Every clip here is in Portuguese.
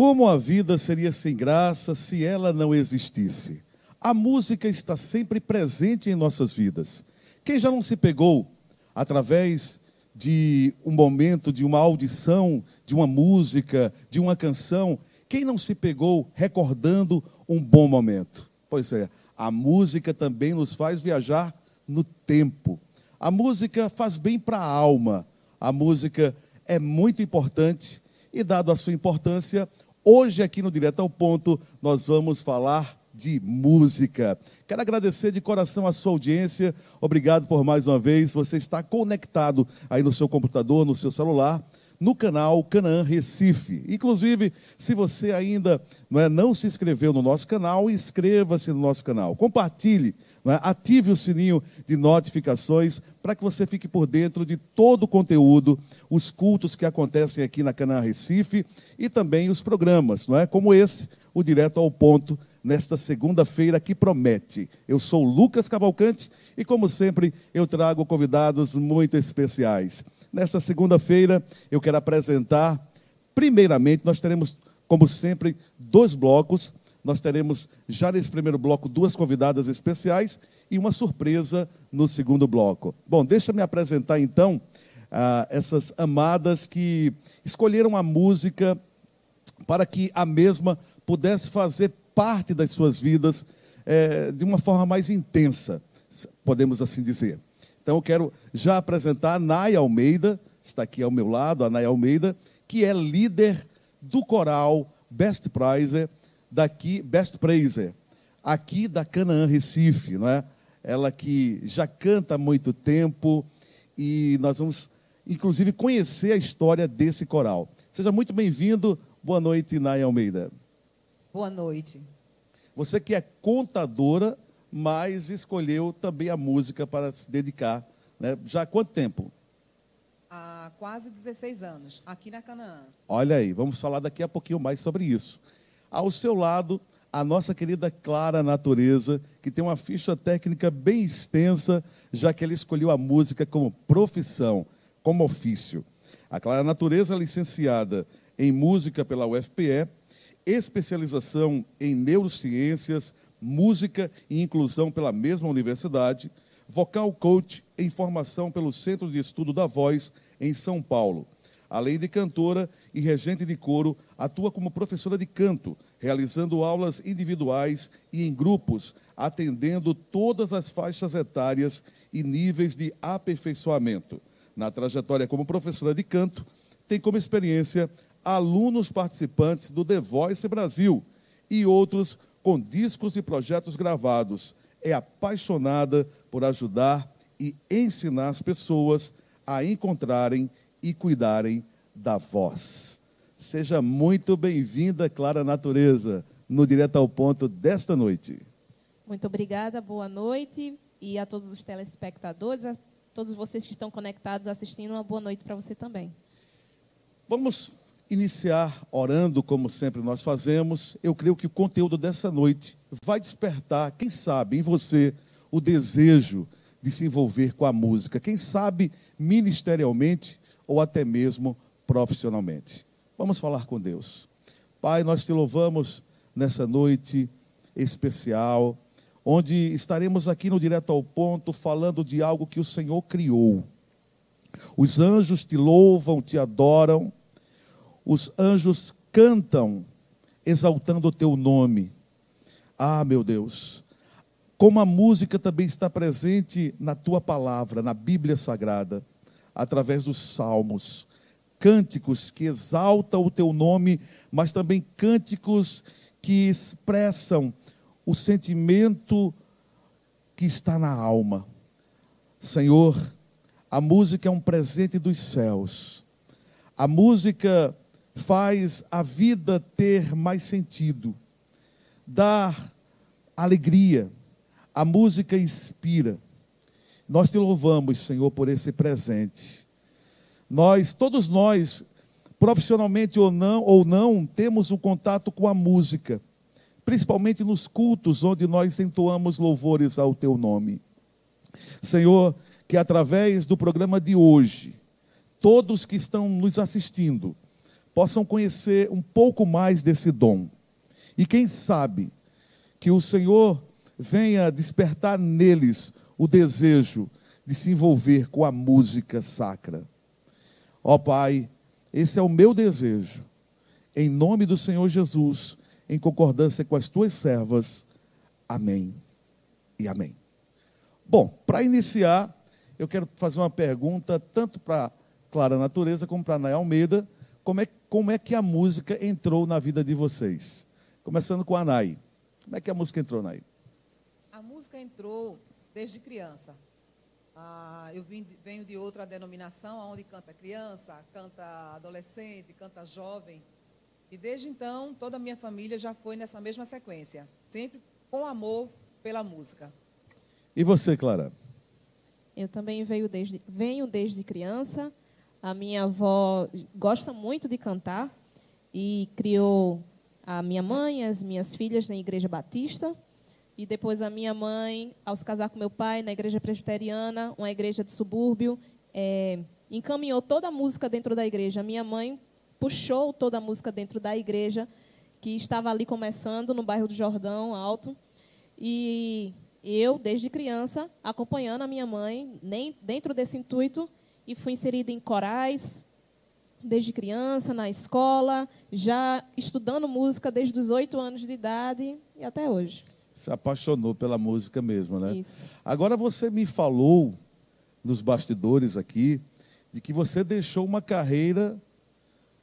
Como a vida seria sem graça se ela não existisse? A música está sempre presente em nossas vidas. Quem já não se pegou através de um momento, de uma audição, de uma música, de uma canção, quem não se pegou recordando um bom momento? Pois é, a música também nos faz viajar no tempo. A música faz bem para a alma. A música é muito importante e, dado a sua importância, hoje aqui no Direto ao Ponto, nós vamos falar de música. Quero agradecer de coração a sua audiência. Obrigado por mais uma vez. Você está conectado aí no seu computador, no seu celular no canal Canaã Recife. Inclusive, se você ainda não, é, não se inscreveu no nosso canal, inscreva-se no nosso canal. Compartilhe, ative o sininho de notificações para que você fique por dentro de todo o conteúdo, os cultos que acontecem aqui na Canaã Recife e também os programas, não é? como esse, o Direto ao Ponto, nesta segunda-feira que promete. Eu sou Lucas Cavalcante e, como sempre, eu trago convidados muito especiais. Nesta segunda-feira, eu quero apresentar, primeiramente, nós teremos, como sempre, dois blocos. Nós teremos, já nesse primeiro bloco, duas convidadas especiais e uma surpresa no segundo bloco. Bom, deixa-me apresentar, então, essas amadas que escolheram a música para que a mesma pudesse fazer parte das suas vidas eh, de uma forma mais intensa, podemos assim dizer. Então eu quero já apresentar a Nay Almeida, está aqui ao meu lado, a Nay Almeida, que é líder do coral Best Praiser, daqui, Best Praiser, aqui da Canaã Recife, não é? Ela que já canta há muito tempo e nós vamos, inclusive, conhecer a história desse coral. Seja muito bem-vindo. Boa noite, Nay Almeida. Boa noite. Você que é contadora mas escolheu também a música para se dedicar. Né? Já há quanto tempo? Há quase 16 anos, aqui na Canaã. Olha aí, vamos falar daqui a pouquinho mais sobre isso. Ao seu lado, a nossa querida Clara Natureza, que tem uma ficha técnica bem extensa, já que ela escolheu a música como profissão, como ofício. A Clara Natureza é licenciada em música pela UFPE, especialização em neurociências, música e inclusão pela mesma universidade, vocal coach em formação pelo Centro de Estudo da Voz em São Paulo. Além de cantora e regente de coro, atua como professora de canto, realizando aulas individuais e em grupos, atendendo todas as faixas etárias e níveis de aperfeiçoamento. Na trajetória como professora de canto, tem como experiência alunos participantes do The Voice Brasil e outros com discos e projetos gravados. É apaixonada por ajudar e ensinar as pessoas a encontrarem e cuidarem da voz. Seja muito bem-vinda, Clara Natureza, no Direto ao Ponto desta noite. Muito obrigada, boa noite. E a todos os telespectadores, a todos vocês que estão conectados assistindo, uma boa noite para você também. Vamos iniciar orando, como sempre nós fazemos, eu creio que o conteúdo dessa noite vai despertar, quem sabe, em você o desejo de se envolver com a música, quem sabe ministerialmente ou até mesmo profissionalmente. Vamos falar com Deus. Pai, nós te louvamos nessa noite especial, onde estaremos aqui no Direto ao Ponto falando de algo que o Senhor criou. Os anjos te louvam, te adoram, os anjos cantam exaltando o teu nome. Ah, meu Deus, como a música também está presente na tua palavra, na Bíblia Sagrada, através dos salmos, cânticos que exaltam o teu nome, mas também cânticos que expressam o sentimento que está na alma. Senhor, a música é um presente dos céus. A música faz a vida ter mais sentido, dar alegria. A música inspira. Nós te louvamos, Senhor, por esse presente. Nós, todos nós, profissionalmente ou não, ou não, temos um contato com a música, principalmente nos cultos onde nós entoamos louvores ao teu nome. Senhor, que através do programa de hoje, todos que estão nos assistindo, possam conhecer um pouco mais desse dom. E quem sabe que o Senhor venha despertar neles o desejo de se envolver com a música sacra. Ó Pai, esse é o meu desejo. Em nome do Senhor Jesus, em concordância com as tuas servas. Amém e amém. Bom, para iniciar, eu quero fazer uma pergunta tanto para Clara Natureza como para Nay Almeida. Como é, como é que a música entrou na vida de vocês? Começando com a Nay. Como é que a música entrou, Nay? A música entrou desde criança. Ah, eu vim, venho de outra denominação, onde canta criança, canta adolescente, canta jovem. E desde então, toda a minha família já foi nessa mesma sequência, sempre com amor pela música. E você, Clara? Eu também venho desde, venho desde criança. A minha avó gosta muito de cantar e criou a minha mãe, as minhas filhas na Igreja Batista. E depois a minha mãe, ao se casar com meu pai, na igreja presbiteriana, uma igreja de subúrbio, é, encaminhou toda a música dentro da igreja. Minha mãe puxou toda a música dentro da igreja, que estava ali começando, no bairro do Jordão Alto. E eu, desde criança, acompanhando a minha mãe, nem dentro desse intuito, e fui inserida em corais, desde criança, na escola, já estudando música desde os oito anos de idade e até hoje se apaixonou pela música mesmo, né? Isso. Agora você me falou nos bastidores aqui de que você deixou uma carreira,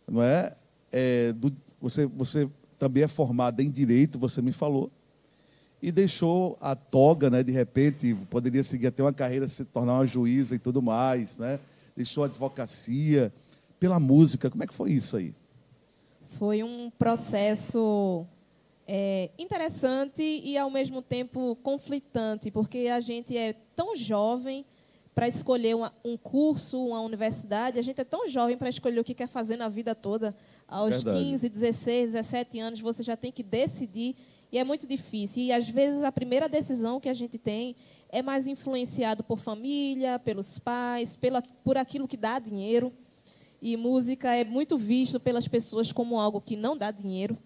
não é? é do, você, você também é formada em direito, você me falou, e deixou a toga, né? De repente poderia seguir até uma carreira, se tornar uma juíza e tudo mais, né? Deixou a advocacia pela música. Como é que foi isso aí? Foi um processo é, interessante e, ao mesmo tempo, conflitante, porque a gente é tão jovem para escolher uma, um curso, uma universidade, a gente é tão jovem para escolher o que quer fazer na vida toda. Aos Verdade. 15, 16, 17 anos, você já tem que decidir e é muito difícil. E às vezes a primeira decisão que a gente tem é mais influenciado por família, pelos pais, pela, por aquilo que dá dinheiro. E música é muito visto pelas pessoas como algo que não dá dinheiro.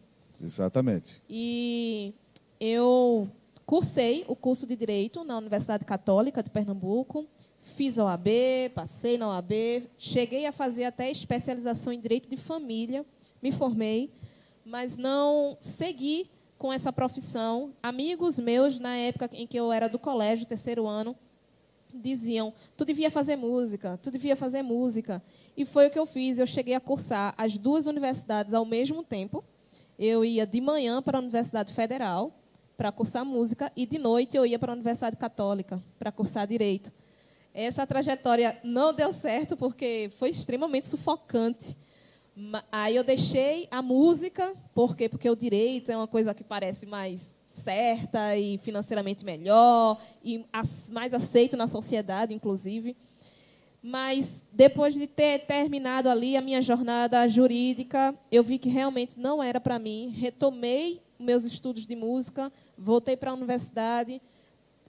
Exatamente. E eu cursei o curso de Direito na Universidade Católica de Pernambuco, fiz a OAB, passei na OAB, cheguei a fazer até especialização em Direito de Família, me formei, mas não segui com essa profissão. Amigos meus, na época em que eu era do colégio, terceiro ano, diziam: tu devia fazer música, tu devia fazer música. E foi o que eu fiz. Eu cheguei a cursar as duas universidades ao mesmo tempo eu ia de manhã para a Universidade Federal para cursar música e de noite eu ia para a Universidade Católica para cursar direito. Essa trajetória não deu certo porque foi extremamente sufocante. Aí eu deixei a música, por quê? Porque o direito é uma coisa que parece mais certa e financeiramente melhor e mais aceito na sociedade, inclusive. Mas depois de ter terminado ali a minha jornada jurídica, eu vi que realmente não era para mim. Retomei meus estudos de música, voltei para a universidade,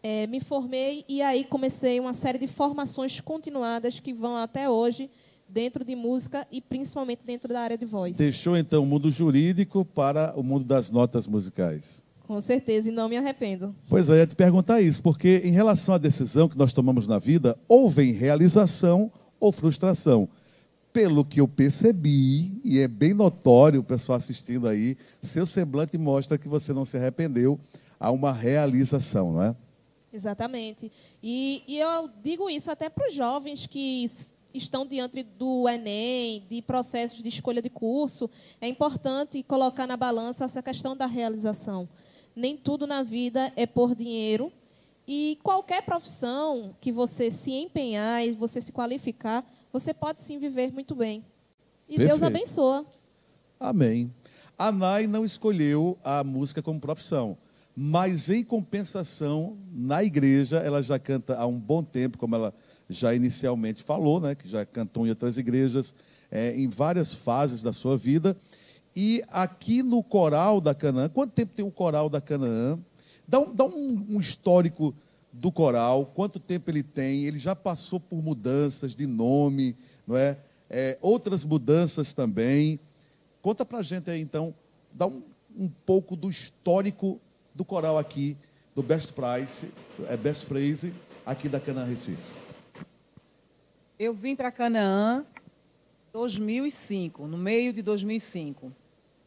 é, me formei e aí comecei uma série de formações continuadas que vão até hoje dentro de música e principalmente dentro da área de voz. Deixou então o mundo jurídico para o mundo das notas musicais. Com certeza, e não me arrependo. Pois é, eu ia te perguntar isso, porque em relação à decisão que nós tomamos na vida, ou vem realização ou frustração. Pelo que eu percebi, e é bem notório o pessoal assistindo aí, seu semblante mostra que você não se arrependeu a uma realização, não é? Exatamente. E, e eu digo isso até para os jovens que estão diante do Enem, de processos de escolha de curso, é importante colocar na balança essa questão da realização nem tudo na vida é por dinheiro. E qualquer profissão que você se empenhar e você se qualificar, você pode sim viver muito bem. E Perfeito. Deus abençoa. Amém. A Nai não escolheu a música como profissão, mas em compensação, na igreja, ela já canta há um bom tempo, como ela já inicialmente falou, né, que já cantou em outras igrejas, é, em várias fases da sua vida. E aqui no coral da Canaã, quanto tempo tem o coral da Canaã? Dá um, dá um, histórico do coral, quanto tempo ele tem, ele já passou por mudanças de nome, não é? é outras mudanças também. Conta pra gente aí, então, dá um, um pouco do histórico do coral aqui, do Best Price, é Best Praise, aqui da Canaã Recife. Eu vim para Canaã 2005, no meio de 2005.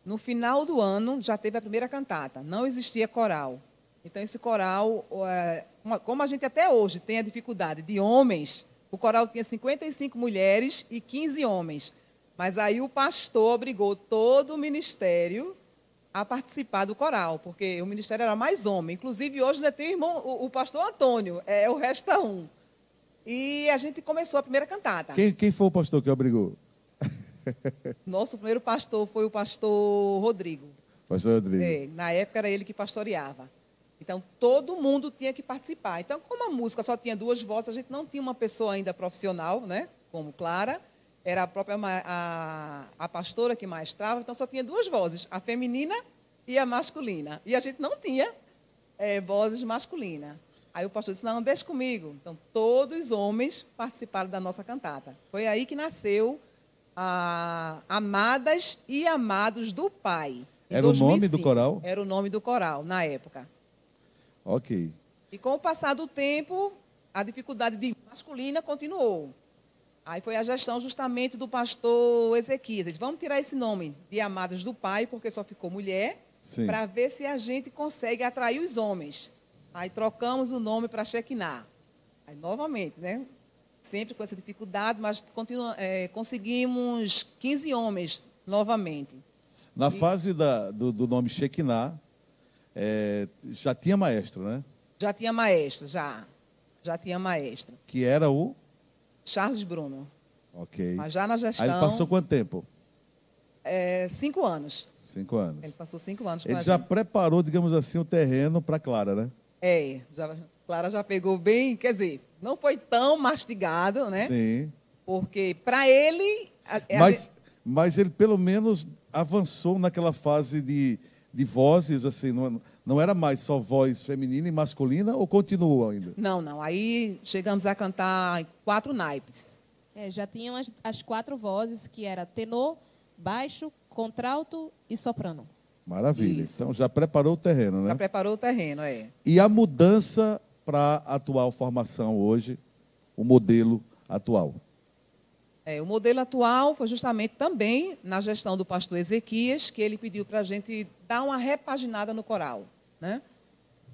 No final do ano já teve a primeira cantata, não existia coral. Então esse coral, é, como a gente até hoje tem a dificuldade de homens, o coral tinha 55 mulheres e 15 homens. Mas aí o pastor obrigou todo o ministério a participar do coral, porque o ministério era mais homem. Inclusive, hoje ainda tem o, irmão, o, o pastor Antônio, é o resto um. E a gente começou a primeira cantata. Quem, quem foi o pastor que obrigou? Nosso primeiro pastor foi o pastor Rodrigo. Pastor Rodrigo. É, na época era ele que pastoreava. Então, todo mundo tinha que participar. Então, como a música só tinha duas vozes, a gente não tinha uma pessoa ainda profissional, né, como Clara, era a própria a, a pastora que maestrava, então só tinha duas vozes, a feminina e a masculina. E a gente não tinha é, vozes masculinas. Aí o pastor disse, não, deixa comigo. Então, todos os homens participaram da nossa cantata. Foi aí que nasceu a Amadas e Amados do Pai. Era 2005. o nome do coral? Era o nome do coral, na época. Ok. E com o passar do tempo, a dificuldade de masculina continuou. Aí foi a gestão justamente do pastor Ezequias. Vamos tirar esse nome de Amadas do Pai, porque só ficou mulher, para ver se a gente consegue atrair os homens. Aí trocamos o nome para Shekinah. Aí, novamente, né? Sempre com essa dificuldade, mas continua, é, conseguimos 15 homens novamente. Na e... fase da, do, do, nome Shekinah, é, já tinha maestro, né? Já tinha maestro, já. Já tinha maestro. Que era o? Charles Bruno. Ok. Mas já na gestão. Aí ele passou quanto tempo? É, cinco anos. Cinco anos. Ele passou cinco anos. Ele já gente. preparou, digamos assim, o terreno para Clara, né? É, já, Clara já pegou bem, quer dizer, não foi tão mastigado, né? Sim. Porque para ele. A, mas, mas ele pelo menos avançou naquela fase de, de vozes, assim, não, não era mais só voz feminina e masculina, ou continuou ainda? Não, não. Aí chegamos a cantar quatro naipes. É, já tinham as, as quatro vozes, que era tenor, baixo, contralto e soprano. Maravilha. Isso. Então já preparou o terreno, né? Já preparou o terreno, é. E a mudança para a atual formação hoje, o modelo atual? É, o modelo atual foi justamente também na gestão do pastor Ezequias, que ele pediu para a gente dar uma repaginada no coral. Né?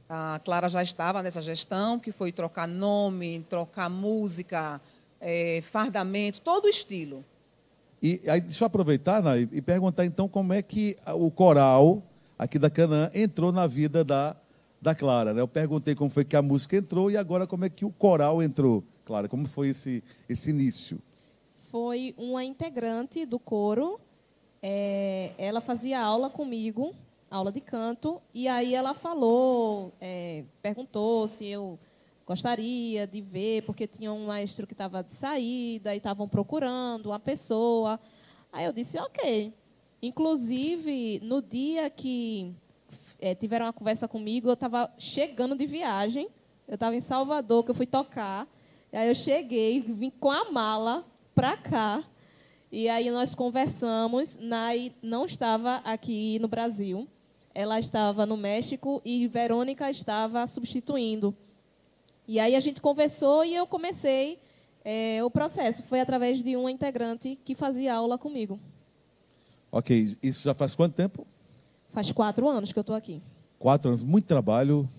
A Clara já estava nessa gestão, que foi trocar nome, trocar música, é, fardamento, todo o estilo. E aí, deixa eu aproveitar, Nay, e perguntar então como é que o coral aqui da Canaã entrou na vida da, da Clara. Né? Eu perguntei como foi que a música entrou e agora como é que o coral entrou. Clara, como foi esse, esse início? Foi uma integrante do coro. É, ela fazia aula comigo, aula de canto, e aí ela falou, é, perguntou se eu gostaria de ver, porque tinha um maestro que estava de saída e estavam procurando uma pessoa. Aí eu disse, ok. Inclusive, no dia que é, tiveram uma conversa comigo, eu estava chegando de viagem. Eu estava em Salvador, que eu fui tocar. Aí eu cheguei, vim com a mala para cá. E aí nós conversamos. Nai não estava aqui no Brasil. Ela estava no México e Verônica estava substituindo. E aí a gente conversou e eu comecei é, o processo. Foi através de uma integrante que fazia aula comigo. Ok, isso já faz quanto tempo? Faz quatro anos que eu estou aqui. Quatro anos, muito trabalho.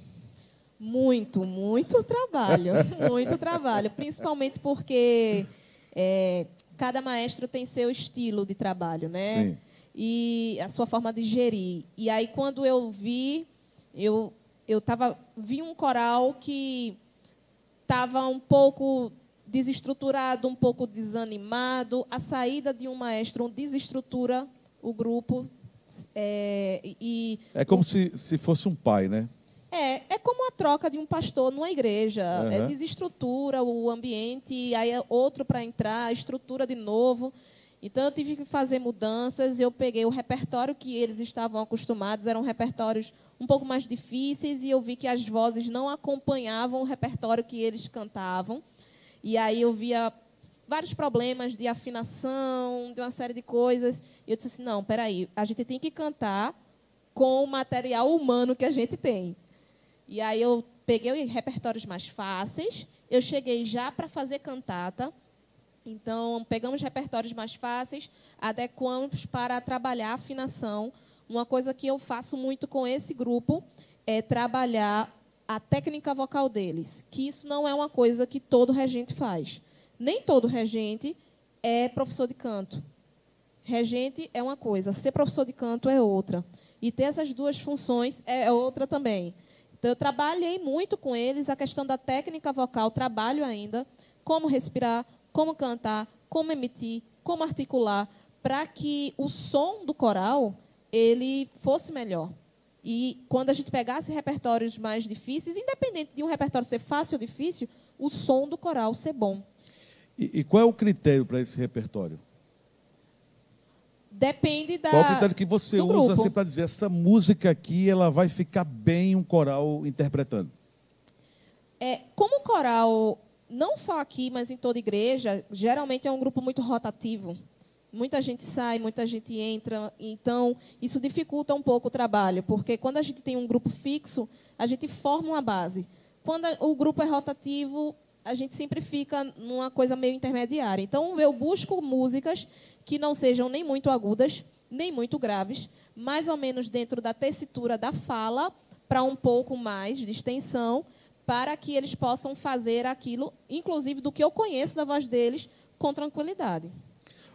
Muito, muito trabalho, muito trabalho. Principalmente porque é, cada maestro tem seu estilo de trabalho, né? Sim. E a sua forma de gerir. E aí quando eu vi, eu eu tava vi um coral que estava um pouco desestruturado, um pouco desanimado. A saída de um maestro desestrutura o grupo. É, e, é como se, se fosse um pai, né? É, é como a troca de um pastor numa igreja. Uhum. É, desestrutura o ambiente, aí é outro para entrar, estrutura de novo. Então, eu tive que fazer mudanças. Eu peguei o repertório que eles estavam acostumados, eram repertórios um pouco mais difíceis, e eu vi que as vozes não acompanhavam o repertório que eles cantavam. E aí eu via vários problemas de afinação, de uma série de coisas. E eu disse assim: não, peraí, a gente tem que cantar com o material humano que a gente tem. E aí eu peguei repertórios mais fáceis, eu cheguei já para fazer cantata. Então, pegamos repertórios mais fáceis, adequamos para trabalhar afinação. Uma coisa que eu faço muito com esse grupo é trabalhar a técnica vocal deles, que isso não é uma coisa que todo regente faz. Nem todo regente é professor de canto. Regente é uma coisa, ser professor de canto é outra. E ter essas duas funções é outra também. Então, eu trabalhei muito com eles a questão da técnica vocal, trabalho ainda, como respirar, como cantar, como emitir, como articular, para que o som do coral ele fosse melhor. E quando a gente pegasse repertórios mais difíceis, independente de um repertório ser fácil ou difícil, o som do coral ser bom. E, e qual é o critério para esse repertório? Depende da. Qual é o critério que você usa assim, para dizer essa música aqui ela vai ficar bem um coral interpretando? É, como o coral, não só aqui, mas em toda igreja, geralmente é um grupo muito rotativo. Muita gente sai, muita gente entra, então isso dificulta um pouco o trabalho, porque quando a gente tem um grupo fixo, a gente forma uma base. Quando o grupo é rotativo, a gente sempre fica numa coisa meio intermediária. Então eu busco músicas que não sejam nem muito agudas, nem muito graves, mais ou menos dentro da tessitura da fala, para um pouco mais de extensão, para que eles possam fazer aquilo, inclusive do que eu conheço da voz deles, com tranquilidade.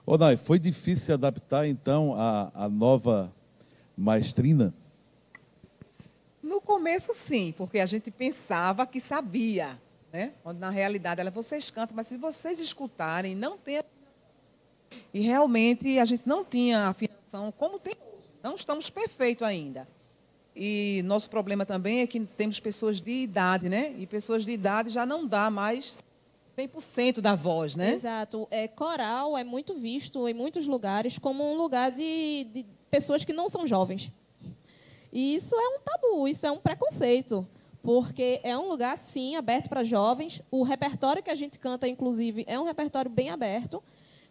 Ô, Nai, foi difícil se adaptar, então, à, à nova maestrina? No começo, sim, porque a gente pensava que sabia, né? Quando, na realidade, ela, vocês cantam, mas se vocês escutarem, não tem E realmente, a gente não tinha afinação como tem hoje. Não estamos perfeitos ainda. E nosso problema também é que temos pessoas de idade, né? E pessoas de idade já não dá mais 100% da voz, né? Exato. É, coral é muito visto em muitos lugares como um lugar de, de pessoas que não são jovens. E isso é um tabu, isso é um preconceito. Porque é um lugar, sim, aberto para jovens. O repertório que a gente canta, inclusive, é um repertório bem aberto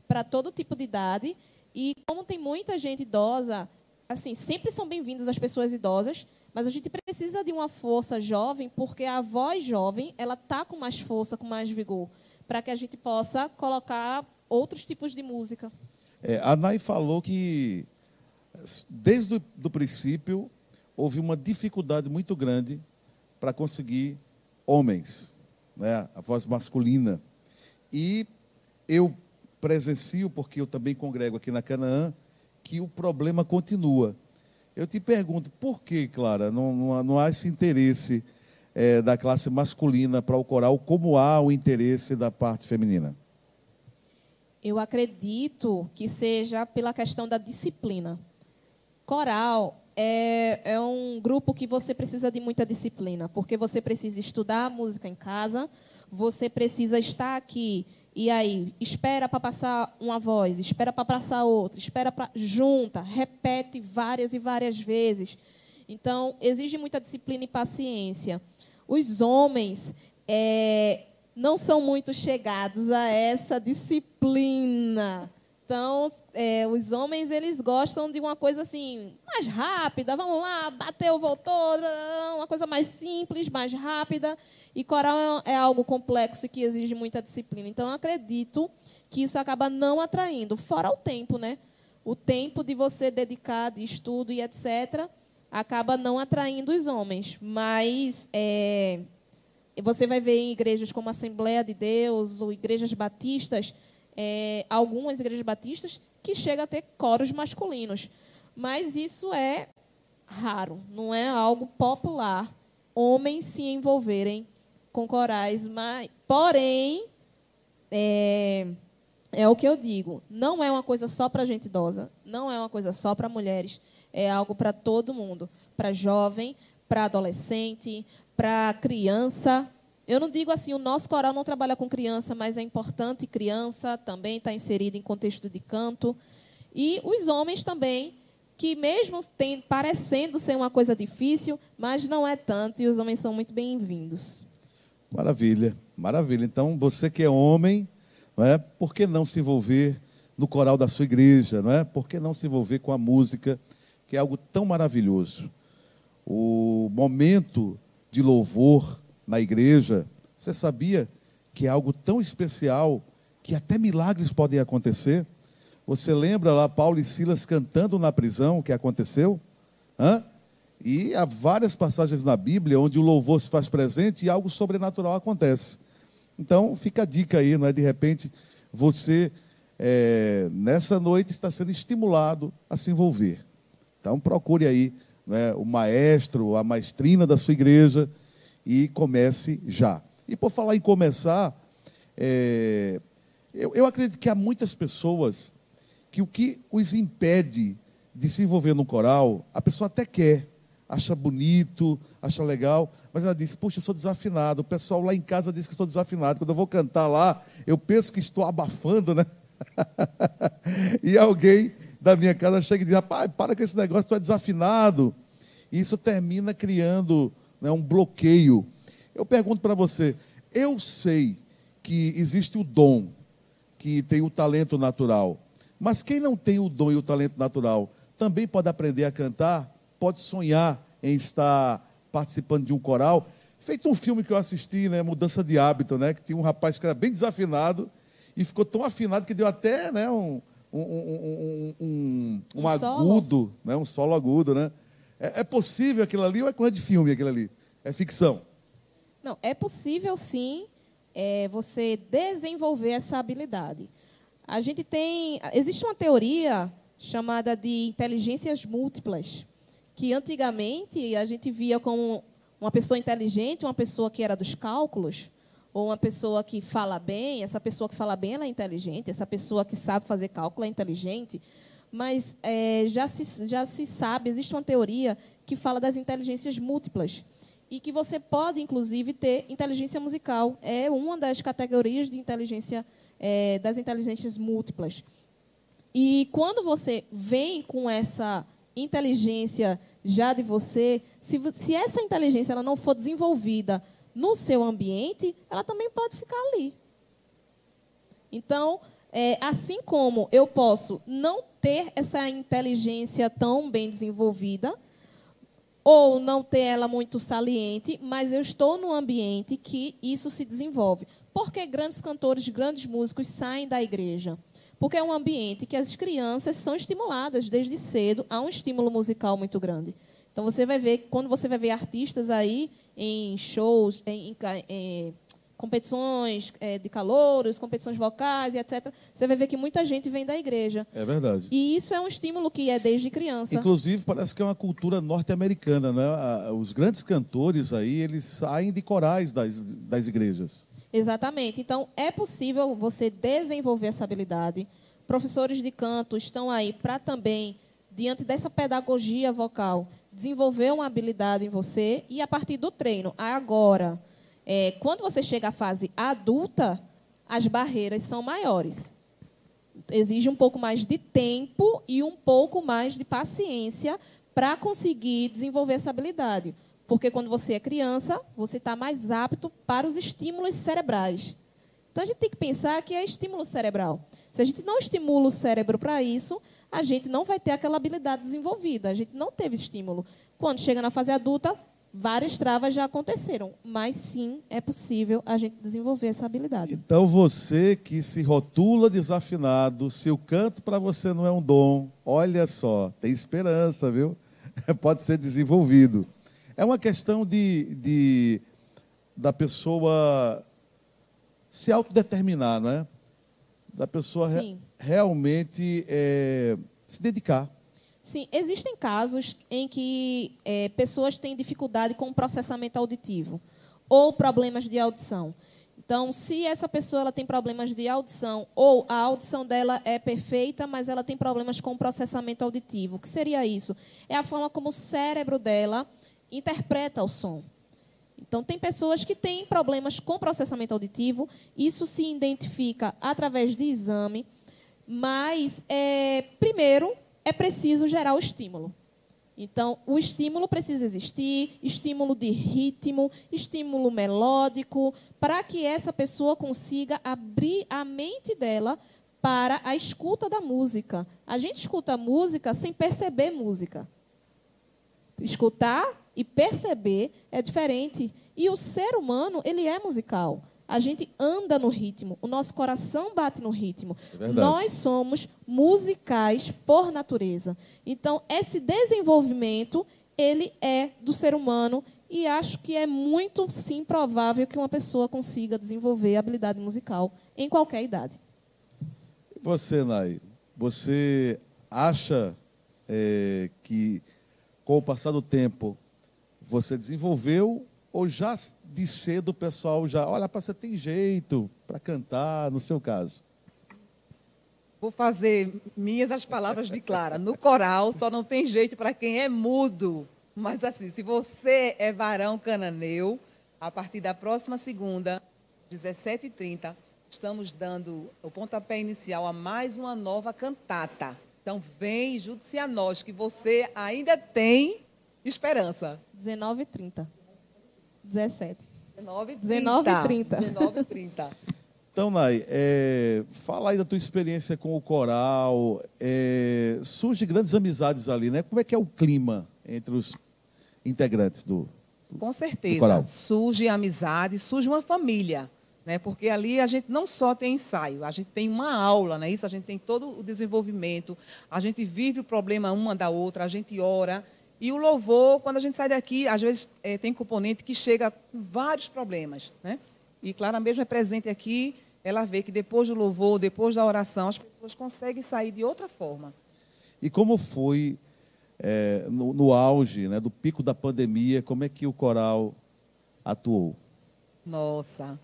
para todo tipo de idade. E como tem muita gente idosa, assim, sempre são bem-vindas as pessoas idosas, mas a gente precisa de uma força jovem, porque a voz jovem ela está com mais força, com mais vigor, para que a gente possa colocar outros tipos de música. É, a Nai falou que, desde o princípio, houve uma dificuldade muito grande para conseguir homens, né, a voz masculina. E eu presencio, porque eu também congrego aqui na Canaã, que o problema continua. Eu te pergunto, por que, Clara, não, não, não há esse interesse é, da classe masculina para o coral, como há o interesse da parte feminina? Eu acredito que seja pela questão da disciplina. Coral é, é um grupo que você precisa de muita disciplina, porque você precisa estudar música em casa, você precisa estar aqui e aí, espera para passar uma voz, espera para passar outra, espera para. junta, repete várias e várias vezes. Então, exige muita disciplina e paciência. Os homens é, não são muito chegados a essa disciplina. Então, é, os homens eles gostam de uma coisa assim mais rápida. Vamos lá, bateu, voltou, uma coisa mais simples, mais rápida. E coral é, é algo complexo que exige muita disciplina. Então, eu acredito que isso acaba não atraindo. Fora o tempo, né? O tempo de você dedicar de estudo e etc. acaba não atraindo os homens. Mas é, você vai ver em igrejas como a Assembleia de Deus ou igrejas batistas é, algumas igrejas batistas que chega a ter coros masculinos. Mas isso é raro, não é algo popular. Homens se envolverem com corais, mas, porém, é, é o que eu digo, não é uma coisa só para gente idosa, não é uma coisa só para mulheres, é algo para todo mundo, para jovem, para adolescente, para criança, eu não digo assim, o nosso coral não trabalha com criança, mas é importante criança também está inserida em contexto de canto. E os homens também, que mesmo tem, parecendo ser uma coisa difícil, mas não é tanto, e os homens são muito bem-vindos. Maravilha, maravilha. Então, você que é homem, não é? Por que não se envolver no coral da sua igreja, não é? Por que não se envolver com a música, que é algo tão maravilhoso? O momento de louvor na igreja, você sabia que é algo tão especial que até milagres podem acontecer? Você lembra lá Paulo e Silas cantando na prisão, o que aconteceu? Hã? E há várias passagens na Bíblia onde o louvor se faz presente e algo sobrenatural acontece. Então, fica a dica aí, não é? De repente, você, é, nessa noite, está sendo estimulado a se envolver. Então, procure aí né, o maestro, a maestrina da sua igreja e comece já. E por falar em começar, é, eu, eu acredito que há muitas pessoas que o que os impede de se envolver no coral, a pessoa até quer, acha bonito, acha legal, mas ela diz: Puxa, eu sou desafinado. O pessoal lá em casa diz que eu sou desafinado. Quando eu vou cantar lá, eu penso que estou abafando, né? e alguém da minha casa chega e diz: Rapaz, para com esse negócio, tu é desafinado. E isso termina criando né, um bloqueio. Eu pergunto para você: eu sei que existe o dom, que tem o talento natural, mas quem não tem o dom e o talento natural também pode aprender a cantar? pode sonhar em estar participando de um coral. Feito um filme que eu assisti, né, Mudança de Hábito, né, que tinha um rapaz que era bem desafinado e ficou tão afinado que deu até né, um, um, um, um, um agudo, né, um solo agudo. Né? É, é possível aquilo ali ou é coisa de filme aquilo ali? É ficção? Não, é possível sim é, você desenvolver essa habilidade. A gente tem. Existe uma teoria chamada de inteligências múltiplas que antigamente a gente via como uma pessoa inteligente, uma pessoa que era dos cálculos, ou uma pessoa que fala bem, essa pessoa que fala bem ela é inteligente, essa pessoa que sabe fazer cálculo é inteligente, mas é, já, se, já se sabe, existe uma teoria que fala das inteligências múltiplas, e que você pode, inclusive, ter inteligência musical. É uma das categorias de inteligência é, das inteligências múltiplas. E quando você vem com essa inteligência já de você, se, se essa inteligência ela não for desenvolvida no seu ambiente, ela também pode ficar ali. Então, é, assim como eu posso não ter essa inteligência tão bem desenvolvida, ou não ter ela muito saliente, mas eu estou num ambiente que isso se desenvolve. Porque grandes cantores, grandes músicos saem da igreja? Porque é um ambiente que as crianças são estimuladas desde cedo a um estímulo musical muito grande. Então você vai ver, quando você vai ver artistas aí em shows, em, em, em competições é, de calouros, competições vocais e etc., você vai ver que muita gente vem da igreja. É verdade. E isso é um estímulo que é desde criança. Inclusive, parece que é uma cultura norte-americana, né? Os grandes cantores aí, eles saem de corais das, das igrejas. Exatamente. Então, é possível você desenvolver essa habilidade. Professores de canto estão aí para também, diante dessa pedagogia vocal, desenvolver uma habilidade em você e a partir do treino. Agora, é, quando você chega à fase adulta, as barreiras são maiores. Exige um pouco mais de tempo e um pouco mais de paciência para conseguir desenvolver essa habilidade. Porque quando você é criança, você está mais apto para os estímulos cerebrais. Então a gente tem que pensar que é estímulo cerebral. Se a gente não estimula o cérebro para isso, a gente não vai ter aquela habilidade desenvolvida. A gente não teve estímulo. Quando chega na fase adulta, várias travas já aconteceram, mas sim é possível a gente desenvolver essa habilidade. Então você que se rotula desafinado, se o canto para você não é um dom, olha só, tem esperança, viu? Pode ser desenvolvido. É uma questão de, de da pessoa se autodeterminar, não é? Da pessoa re, realmente é, se dedicar. Sim, existem casos em que é, pessoas têm dificuldade com o processamento auditivo ou problemas de audição. Então, se essa pessoa ela tem problemas de audição ou a audição dela é perfeita, mas ela tem problemas com o processamento auditivo, o que seria isso? É a forma como o cérebro dela interpreta o som. Então, tem pessoas que têm problemas com processamento auditivo, isso se identifica através de exame, mas, é, primeiro, é preciso gerar o estímulo. Então, o estímulo precisa existir, estímulo de ritmo, estímulo melódico, para que essa pessoa consiga abrir a mente dela para a escuta da música. A gente escuta música sem perceber música. Escutar e perceber é diferente. E o ser humano, ele é musical. A gente anda no ritmo, o nosso coração bate no ritmo. É Nós somos musicais por natureza. Então, esse desenvolvimento, ele é do ser humano e acho que é muito sim provável que uma pessoa consiga desenvolver habilidade musical em qualquer idade. E você, Nai, você acha é, que com o passar do tempo você desenvolveu ou já de cedo o pessoal já, olha, você tem jeito para cantar, no seu caso? Vou fazer minhas as palavras de Clara. No coral só não tem jeito para quem é mudo. Mas assim, se você é varão cananeu, a partir da próxima segunda, 17h30, estamos dando o pontapé inicial a mais uma nova cantata. Então vem, junte-se a nós, que você ainda tem esperança. 19h30. 17. 19h30. 19h30. 19h30. Então, Nai, é, fala aí da tua experiência com o coral. É, surge grandes amizades ali, né? Como é que é o clima entre os integrantes do, Com Do certeza. coral. Surge amizade, surge uma família. Né? Porque ali a gente não só tem ensaio, a gente tem uma aula, né? isso a gente tem todo o desenvolvimento, a gente vive o problema uma da outra, a gente ora. E o louvor, quando a gente sai daqui, às vezes eh, tem componente que chega com vários problemas. Né? E Clara mesmo é presente aqui, ela vê que depois do louvor, depois da oração, as pessoas conseguem sair de outra forma. E como foi é, no, no auge né, do pico da pandemia, como é que o coral atuou? Nossa,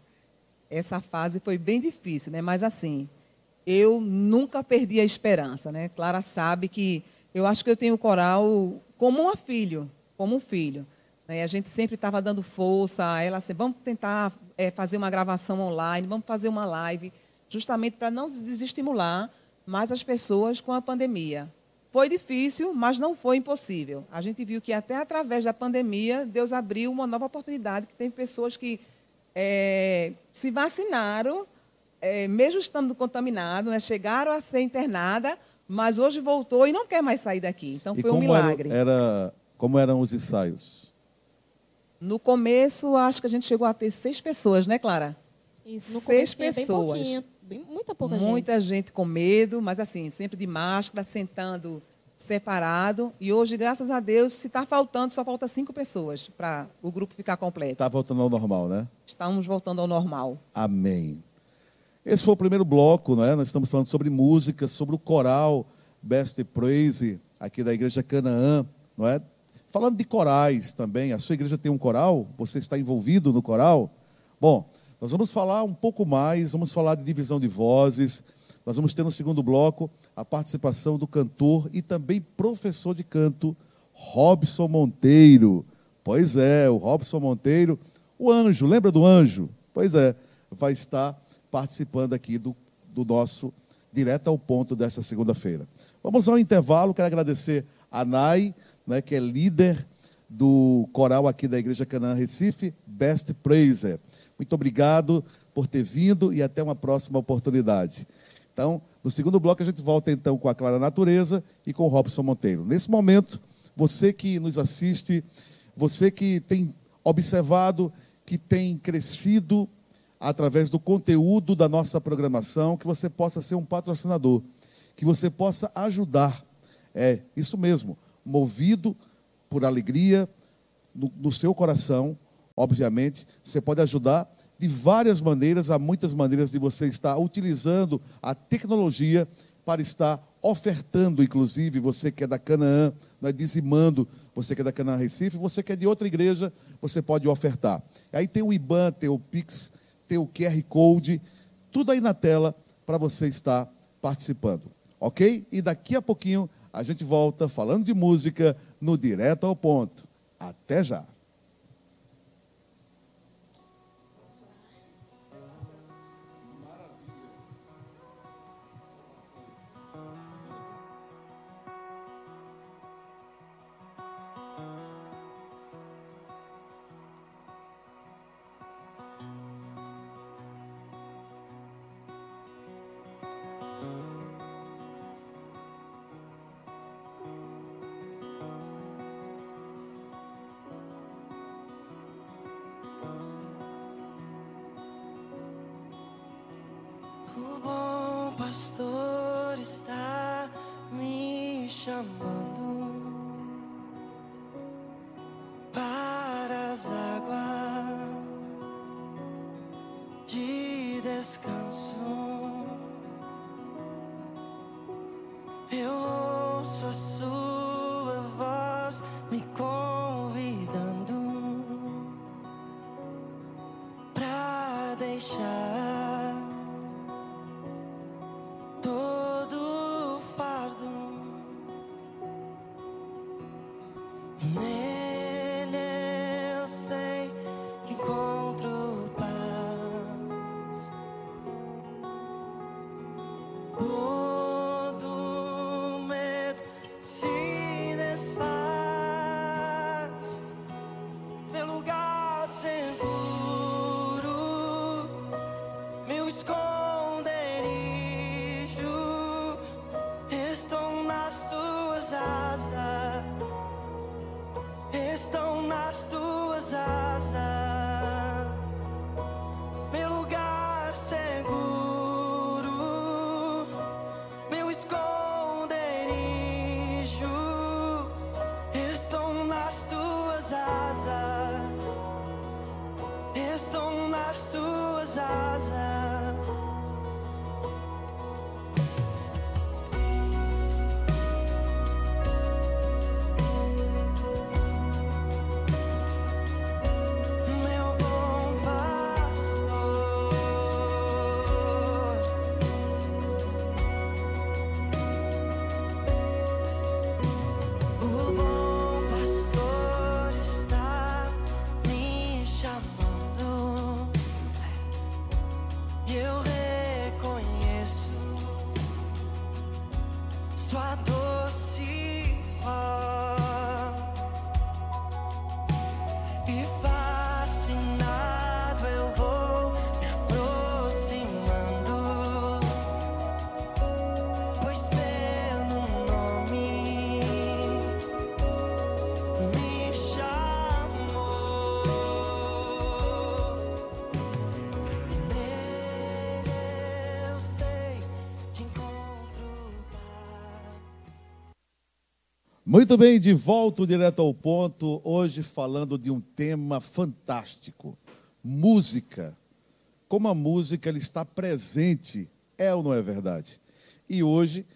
essa fase foi bem difícil, né? Mas assim, eu nunca perdi a esperança, né? Clara sabe que eu acho que eu tenho o coral como um filho, como um filho. né? A gente sempre estava dando força, ela assim, vamos tentar eh, fazer uma gravação online, vamos fazer uma live, justamente para não desestimular mais as pessoas com a pandemia. Foi difícil, mas não foi impossível. A gente viu que até através da pandemia, Deus abriu uma nova oportunidade, que tem pessoas que eh, se vacinaram, eh, mesmo estando contaminados, né, chegaram a ser internada, mas hoje voltou e não quer mais sair daqui. Então e foi um como era- milagre. Era, como eram os ensaios? No começo, acho que a gente chegou a ter seis pessoas, né, Clara? Isso, no Seis começo bem pessoas. pouquinha, bem, muita pouca gente. Muita gente. com medo, mas assim, sempre de máscara, sentando separado. E hoje, graças a Deus, se está faltando, só falta cinco pessoas para o grupo ficar completo. Está voltando ao normal, né? Estamos voltando ao normal. Amém. Esse foi o primeiro bloco, não é? Nós estamos falando sobre música, sobre o coral Best Praise, aqui da Igreja Canaã, não é? Falando de corais também, a sua igreja tem um coral? Você está envolvido no coral? Bom, nós vamos falar um pouco mais, vamos falar de divisão de vozes. Nós vamos ter no segundo bloco a participação do cantor e também professor de canto, Robson Monteiro. Pois é, o Robson Monteiro, o anjo, lembra do anjo? Pois é, vai estar participando aqui do, do nosso Direto ao Ponto desta segunda-feira. Vamos ao intervalo, quero agradecer a Nai, né, que é líder do coral aqui da Igreja Canaã Recife, Best Praiser. Muito obrigado por ter vindo e até uma próxima oportunidade. Então, no segundo bloco a gente volta então com a Clara Natureza e com o Robson Monteiro. Nesse momento, você que nos assiste, você que tem observado, que tem crescido através do conteúdo da nossa programação, que você possa ser um patrocinador, que você possa ajudar. É isso mesmo, movido por alegria no, no seu coração, obviamente, você pode ajudar de várias maneiras, há muitas maneiras de você estar utilizando a tecnologia para estar ofertando, inclusive, você que é da Canaã, não é dizimando, você que é da Canaã Recife, você que é de outra igreja, você pode ofertar. Aí tem o IBAN, tem o Pix, o QR Code, tudo aí na tela para você estar participando. Ok? E daqui a pouquinho a gente volta falando de música no Direto ao Ponto. Até já! o bom pastor. Muito bem, de volta direto ao ponto, hoje falando de um tema fantástico: música. Como a música ela está presente, é ou não é verdade? E hoje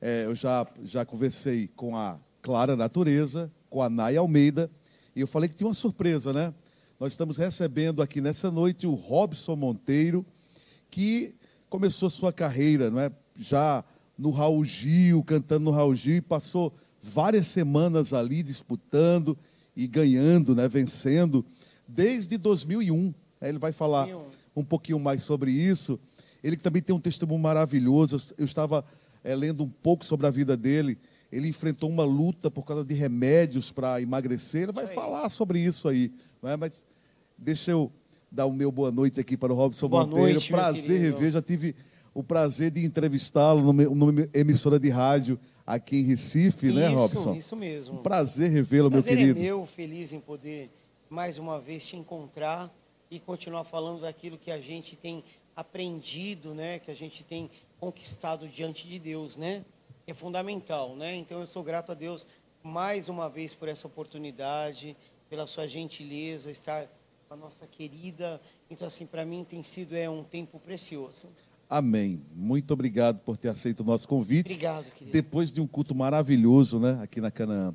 eh, eu já, já conversei com a Clara Natureza, com a Nay Almeida, e eu falei que tinha uma surpresa, né? Nós estamos recebendo aqui nessa noite o Robson Monteiro, que começou sua carreira, não é? Já no Raul Gil, cantando no Raul Gil, e passou várias semanas ali disputando e ganhando, né? Vencendo desde 2001. né? Ele vai falar 2001. um pouquinho mais sobre isso. Ele também tem um testemunho maravilhoso. Eu- estava eh, lendo um pouco sobre a vida dele. Ele enfrentou uma luta por causa de remédios para emagrecer. Ele vai falar sobre isso aí. Não é? Mas deixa eu dar o meu boa noite aqui para o Robson Boa Monteiro. noite, prazer rever. Já tive o prazer de entrevistá-lo numa, numa emissora de rádio aqui em Recife, né, isso, Robson? Isso mesmo. Um prazer revê-lo, meu prazer querido. é meu, feliz em poder mais uma vez te encontrar e continuar falando daquilo que a gente tem aprendido, né? Que a gente tem conquistado diante de Deus, né? É fundamental, né? Então eu sou grato a Deus mais uma vez por essa oportunidade, pela sua gentileza, estar com a nossa querida. Então assim, para mim tem sido é um tempo precioso. Amém. Muito obrigado por ter aceito o nosso convite. Obrigado, querido. Depois de um culto maravilhoso, né, aqui na Canaã.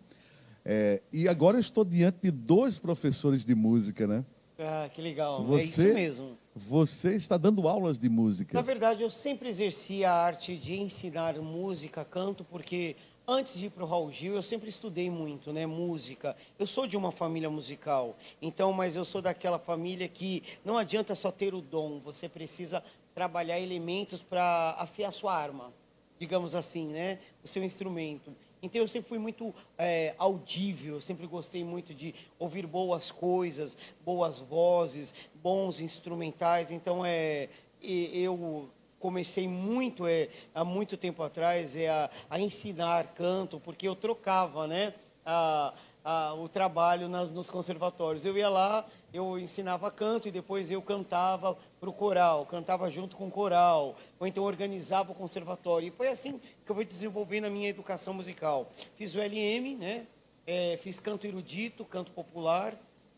É, e agora eu estou diante de dois professores de música, né? Ah, que legal. É Você- isso mesmo. Você está dando aulas de música. Na verdade, eu sempre exerci a arte de ensinar música, canto, porque antes de ir para o Raul Gil, eu sempre estudei muito, né, música. Eu sou de uma família musical, então, mas eu sou daquela família que não adianta só ter o dom, você precisa trabalhar elementos para afiar sua arma, digamos assim, né, o seu instrumento. Então eu sempre fui muito é, audível, eu sempre gostei muito de ouvir boas coisas, boas vozes, bons instrumentais. Então é, eu comecei muito é, há muito tempo atrás é, a, a ensinar canto, porque eu trocava, né? A, a, o trabalho nas, nos conservatórios. Eu ia lá, eu ensinava canto e depois eu cantava para o coral, cantava junto com o coral, ou então organizava o conservatório. E foi assim que eu fui desenvolvendo a minha educação musical. Fiz o LM, né? É, fiz canto erudito, canto popular,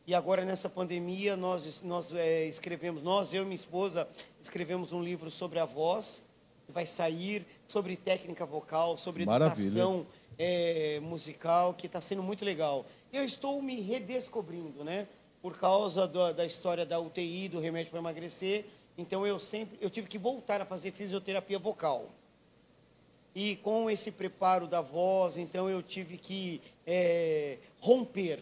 e agora nessa pandemia nós, nós é, escrevemos, nós, eu e minha esposa, escrevemos um livro sobre a voz, que vai sair sobre técnica vocal, sobre Maravilha. educação é, musical, que está sendo muito legal. Eu estou me redescobrindo, né? Por causa da, história da UTI, do remédio para emagrecer. Então eu sempre, eu tive que voltar a fazer fisioterapia vocal. E com esse preparo da voz, então eu tive que é, romper,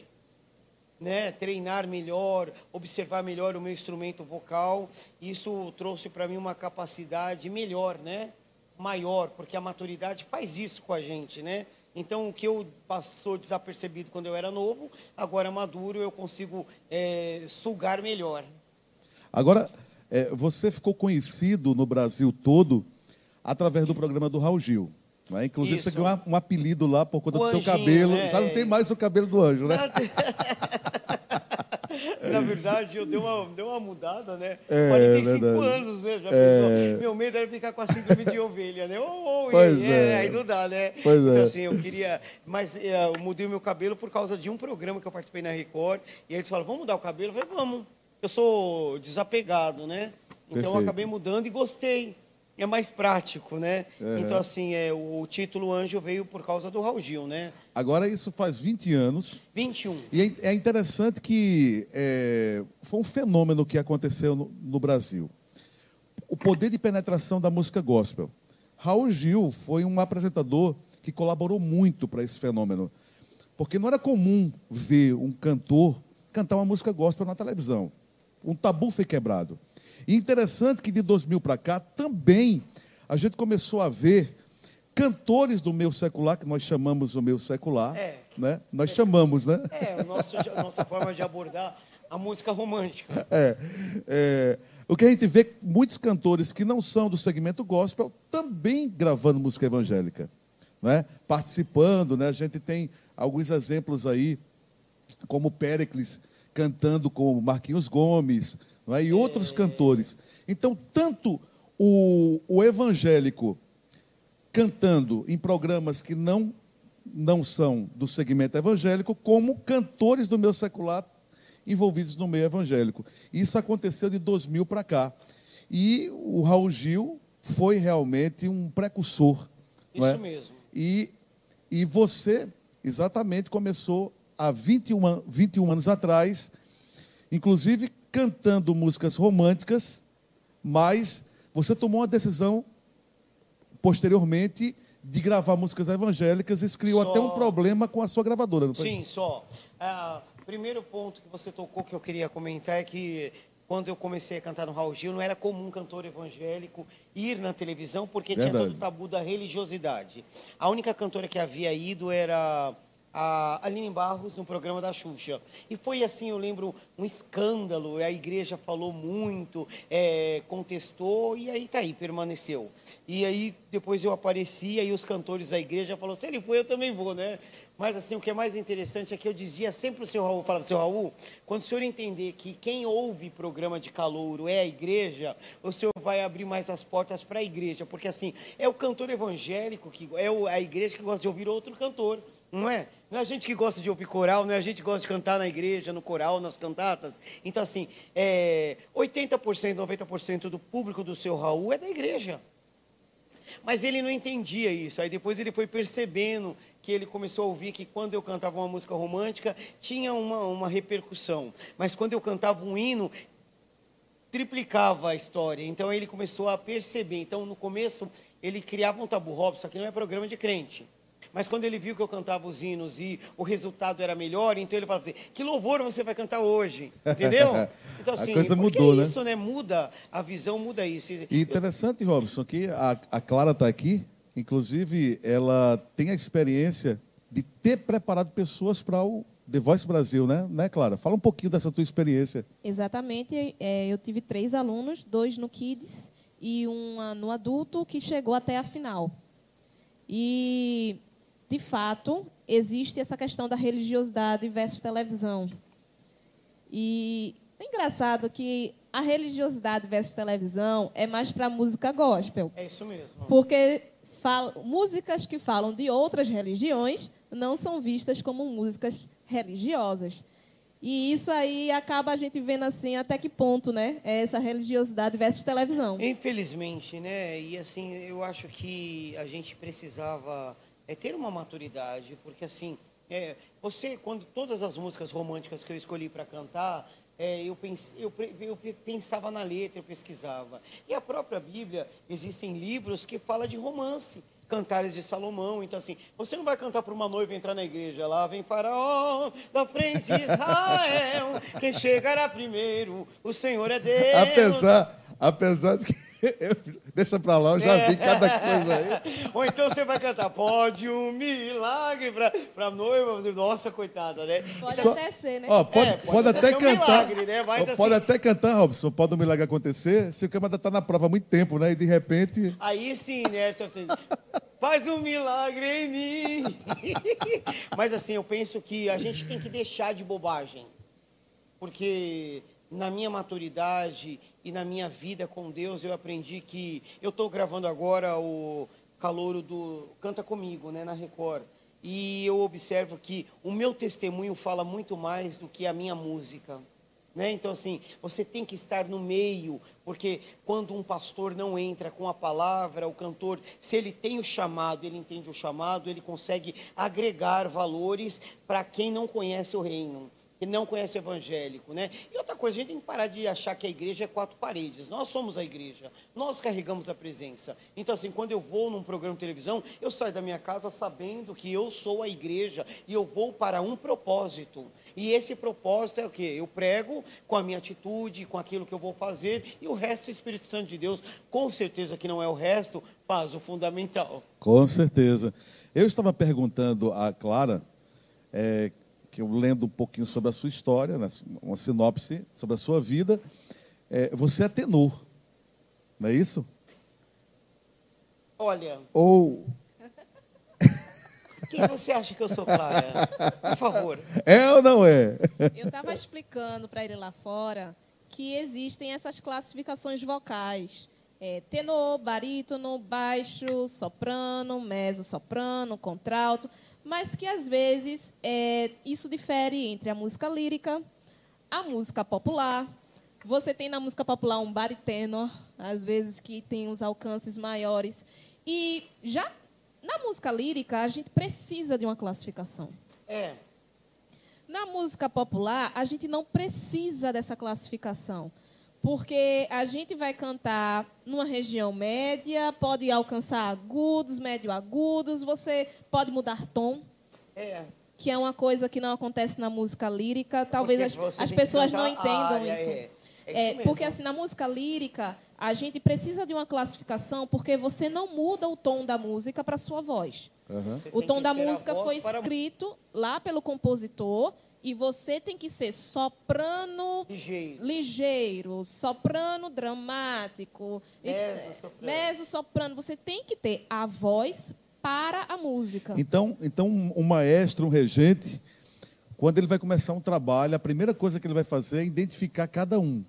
né, treinar melhor, observar melhor o meu instrumento vocal. Isso trouxe para mim uma capacidade melhor, né, maior, porque a maturidade faz isso com a gente, né? Então, o que eu passou desapercebido quando eu era novo, agora maduro, eu consigo é, sugar melhor. Agora, é, você ficou conhecido no Brasil todo através do programa do Raul Gil. Né? Inclusive, Isso. você ganhou um apelido lá por conta O do seu Anjinho, cabelo. né? Já não tem mais o cabelo do anjo, né? Na verdade, eu dei uma, dei uma mudada, né? É, 45 verdade. anos, né? Já É. Meu medo era ficar com a síndrome de ovelha, né? Oh, oh, Pois é, é. Aí não dá, né? Pois então, é. assim, eu queria... Mas é, eu mudei o meu cabelo por causa de um programa que eu participei na Record. E aí eles falaram, vamos mudar o cabelo? Eu falei, vamos. Eu sou desapegado, né? Então, eu acabei mudando e gostei. É mais prático, né? Uhum. Então, assim, é, o título Anjo veio por causa do Raul Gil, né? Agora, isso faz 20 anos. 21. E é é interessante que é, foi um fenômeno que aconteceu no, no Brasil. O poder de penetração da música gospel. Raul Gil foi um apresentador que colaborou muito para esse fenômeno. Porque não era comum ver um cantor cantar uma música gospel na televisão. Um tabu foi quebrado. E interessante que de 2000 para cá também a gente começou a ver cantores do meio secular, que nós chamamos o meio secular, É. né? Nós chamamos, né? É, nosso, a nossa forma de abordar a música romântica. É, é, o que a gente vê muitos cantores que não são do segmento gospel também gravando música evangélica, né? participando. Né? A gente tem alguns exemplos aí, como Péricles cantando com Marquinhos Gomes né? e outros cantores. Então, tanto o, o evangélico cantando em programas que não, não são do segmento evangélico, como cantores do meio secular envolvidos no meio evangélico. Isso aconteceu de 2000 para cá. E o Raul Gil foi realmente um precursor. é? Isso mesmo. E, e você, exatamente, começou há 21, an- 21 anos atrás, inclusive cantando músicas românticas, mas você tomou uma decisão posteriormente de gravar músicas evangélicas. Isso criou Só- até um problema com a sua gravadora, não foi? Sim, só. Ah, primeiro ponto que você tocou que eu queria comentar é que quando eu comecei a cantar no Raul Gil, não era comum um cantor evangélico ir na televisão, porque tinha Verdade. todo o tabu da religiosidade. A única cantora que havia ido era a Aline Barros no programa da Xuxa. E foi assim, eu lembro, um escândalo. A igreja falou muito, é, contestou, e aí tá aí, permaneceu. E aí depois eu apareci, aí os cantores da igreja falaram, se ele foi, eu também vou, né? Mas assim, o que é mais interessante é que eu dizia sempre o seu Raul, falava, seu Raul, quando o senhor entender que quem ouve programa de calouro é a igreja, o senhor vai abrir mais as portas para a igreja, porque assim, é o cantor evangélico, que é o- a igreja que gosta de ouvir outro cantor, não é? Não é a gente que gosta de ouvir coral, não é a gente que gosta de cantar na igreja, no coral, nas cantatas. Então assim, é, 80%, 90% do público do seu Raul é da igreja. Mas ele não entendia isso. Aí depois ele foi percebendo que ele começou a ouvir que quando eu cantava uma música romântica tinha uma, uma repercussão. Mas quando eu cantava um hino, triplicava a história. Então ele começou a perceber. Então no começo ele criava um tabu Robson, aqui não é programa de crente. Mas quando ele viu que eu cantava os hinos e o resultado era melhor, então ele falava assim: que louvor você vai cantar hoje? Entendeu? Então, A assim, coisa porque mudou, né? isso, né? Muda a visão, muda isso. E interessante, Robson, que a, a Clara está aqui, inclusive ela tem a experiência de ter preparado pessoas para o The Voice Brasil, né? né, Clara? Fala um pouquinho dessa tua experiência. Exatamente. é, eu tive três alunos, dois no Kids e um no adulto, que chegou até a final. E de fato, existe essa questão da religiosidade versus televisão. E é engraçado que a religiosidade versus televisão é mais para música gospel. É isso mesmo. Porque fala, músicas que falam de outras religiões não são vistas como músicas religiosas. E isso aí acaba a gente vendo assim até que ponto, né? É essa religiosidade versus televisão. Infelizmente, né? E assim, eu acho que a gente precisava é, ter uma maturidade, porque assim, é, você, quando todas as músicas românticas que eu escolhi para cantar, é, eu, eu, eu, pensava na letra, eu pesquisava. E a própria Bíblia, existem livros que falam de romance. Cantares de Salomão. Então, assim, você não vai cantar para uma noiva entrar na igreja. Lá vem faraó da frente de Israel. Quem chegará primeiro, o Senhor é Deus. Apesar, apesar de que deixa pra lá, eu já é. vi cada coisa aí. Ou então você vai cantar, pode um milagre pra, pra noiva. Nossa, coitada, né? Pode então, até ser, né? Ó, pode, é, pode, pode até, cantar. Um milagre, né? Mas, pode assim, até cantar, Robson, pode um milagre acontecer se o camarada tá na prova há muito tempo, né? E de repente. Aí sim, né? Faz um milagre em mim. Mas assim, eu penso que a gente tem que deixar de bobagem. Porque na minha maturidade e na minha vida com Deus, eu aprendi que eu estou gravando agora o calouro do Canta Comigo, né, na Record. E eu observo que o meu testemunho fala muito mais do que a minha música. Né? Então, assim, você tem que estar no meio, porque quando um pastor não entra com a palavra, o cantor, se ele tem o chamado, ele entende o chamado, ele consegue agregar valores para quem não conhece o reino que não conhece evangélico, né? E outra coisa, a gente tem que parar de achar que a igreja é quatro paredes. Nós somos a igreja, nós carregamos a presença. Então, assim, quando eu vou num programa de televisão, eu saio da minha casa sabendo que eu sou a igreja e eu vou para um propósito. E esse propósito é o quê? Eu prego com a minha atitude, com aquilo que eu vou fazer, e o resto, o Espírito Santo de Deus, com certeza que não é o resto, faz o fundamental. Com certeza. Eu estava perguntando a Clara. É, que eu lendo um pouquinho sobre a sua história, né, uma sinopse sobre a sua vida, é, você é tenor, não é isso? Olha. Ou. Quem você acha que eu sou, Clara? Por favor. É ou não é? Eu estava explicando para ele lá fora que existem essas classificações vocais. É, tenor, barítono, baixo, soprano, meso, soprano, contralto mas que às vezes é, isso difere entre a música lírica, a música popular. Você tem na música popular um bariteno, às vezes que tem os alcances maiores. E já na música lírica, a gente precisa de uma classificação. É. Na música popular, a gente não precisa dessa classificação porque a gente vai cantar numa região média, pode alcançar agudos, médio agudos, você pode mudar tom. É. Que é uma coisa que não acontece na música lírica. Talvez as, as pessoas não entendam área, isso. É. É, isso é, porque assim, na música lírica, a gente precisa de uma classificação porque você não muda o tom da música para sua voz. Uhum. O tom da música foi escrito para... lá pelo compositor e você tem que ser soprano ligeiro, ligeiro soprano dramático, meso soprano. meso soprano. Você tem que ter a voz para a música. Então, então um maestro, um regente, quando ele vai começar um trabalho, a primeira coisa que ele vai fazer é identificar cada um.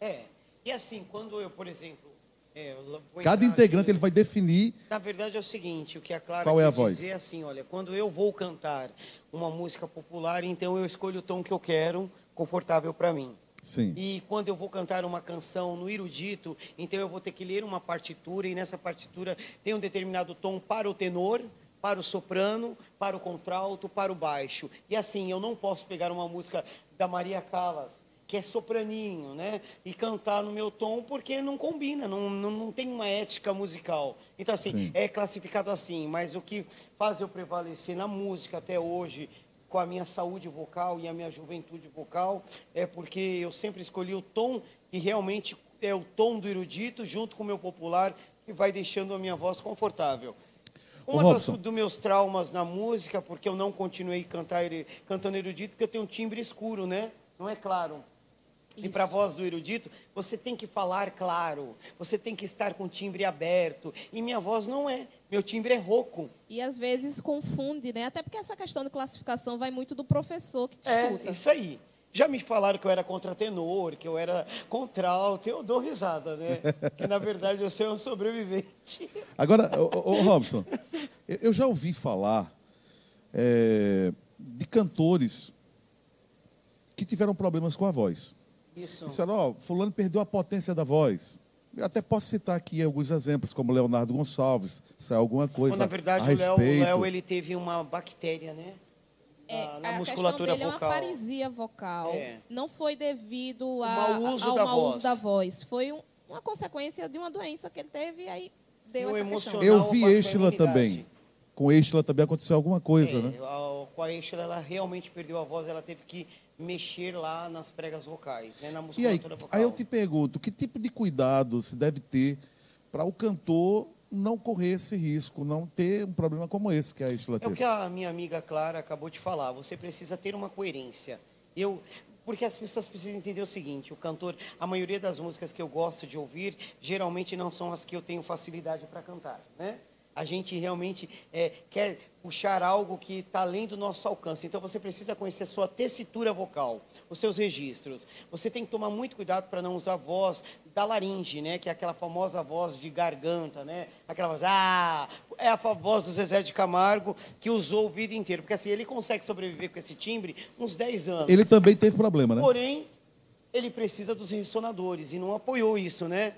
É. E assim, quando eu, por exemplo, é, Cada integrante aqui. ele vai definir. Na verdade é o seguinte, o que a Clara qual é a voz? dizer é assim, olha, quando eu vou cantar uma música popular, então eu escolho o tom que eu quero, confortável para mim. Sim. E quando eu vou cantar uma canção no erudito, então eu vou ter que ler uma partitura e nessa partitura tem um determinado tom para o tenor, para o soprano, para o contralto, para o baixo. E assim, eu não posso pegar uma música da Maria Callas que é sopraninho, né? E cantar no meu tom porque não combina, não, não, não tem uma ética musical. Então, assim, Sim. é classificado assim, mas o que faz eu prevalecer na música até hoje, com a minha saúde vocal e a minha juventude vocal, é porque eu sempre escolhi o tom que realmente é o tom do erudito, junto com o meu popular, que vai deixando a minha voz confortável. Um dos meus traumas na música, porque eu não continuei cantar, cantando erudito, porque eu tenho um timbre escuro, né? Não é claro. E para a voz do erudito, você tem que falar claro, você tem que estar com o timbre aberto. E minha voz não é, meu timbre é rouco. E às vezes confunde, né? Até porque essa questão de classificação vai muito do professor que te É, escuta. isso aí. Já me falaram que eu era contratenor, que eu era contralto, eu dou risada, né? que na verdade eu sou um sobrevivente. Agora, ô, ô, Robson, eu- eu já ouvi falar é, de cantores que tiveram problemas com a voz. Isso. Disseram, ó, fulano perdeu a potência da voz. Eu até posso citar aqui alguns exemplos, como Leonardo Gonçalves, se é alguma coisa Bom, na verdade, a o Léo, o respeito. Léo, ele teve uma bactéria, né? É, Na, na a musculatura questão dele vocal. é uma paralisia vocal. É. Não foi devido O a, mau uso ao da mau voz. uso da voz. Foi um- uma consequência de uma doença que ele teve e aí deu E essa questão. Eu vi com a Estila imunidade. também. Com Estila também aconteceu alguma coisa, É, né? a- com a Estela, ela realmente perdeu a voz, ela teve que mexer lá nas pregas vocais, né? Na E aí, musculatura vocal. aí eu te pergunto, que tipo de cuidado se deve ter para o cantor não correr esse risco, não ter um problema como esse que a Estila É o teve? que a minha amiga Clara acabou de falar. Você precisa ter uma coerência. Eu, porque as pessoas precisam entender o seguinte: o cantor, a maioria das músicas que eu gosto de ouvir, geralmente não são as que eu tenho facilidade para cantar, né? A gente realmente é, quer puxar algo que está além do nosso alcance. Então você precisa conhecer a sua tessitura vocal, os seus registros. Você tem que tomar muito cuidado para não usar a voz da laringe, né? Que é aquela famosa voz de garganta, né? Aquela voz, ah, é a voz do Zezé de Camargo que usou o vida inteira. Porque assim, ele consegue sobreviver com esse timbre uns 10 anos. Ele também teve problema, né? Porém, ele precisa dos ressonadores e não apoiou isso, né?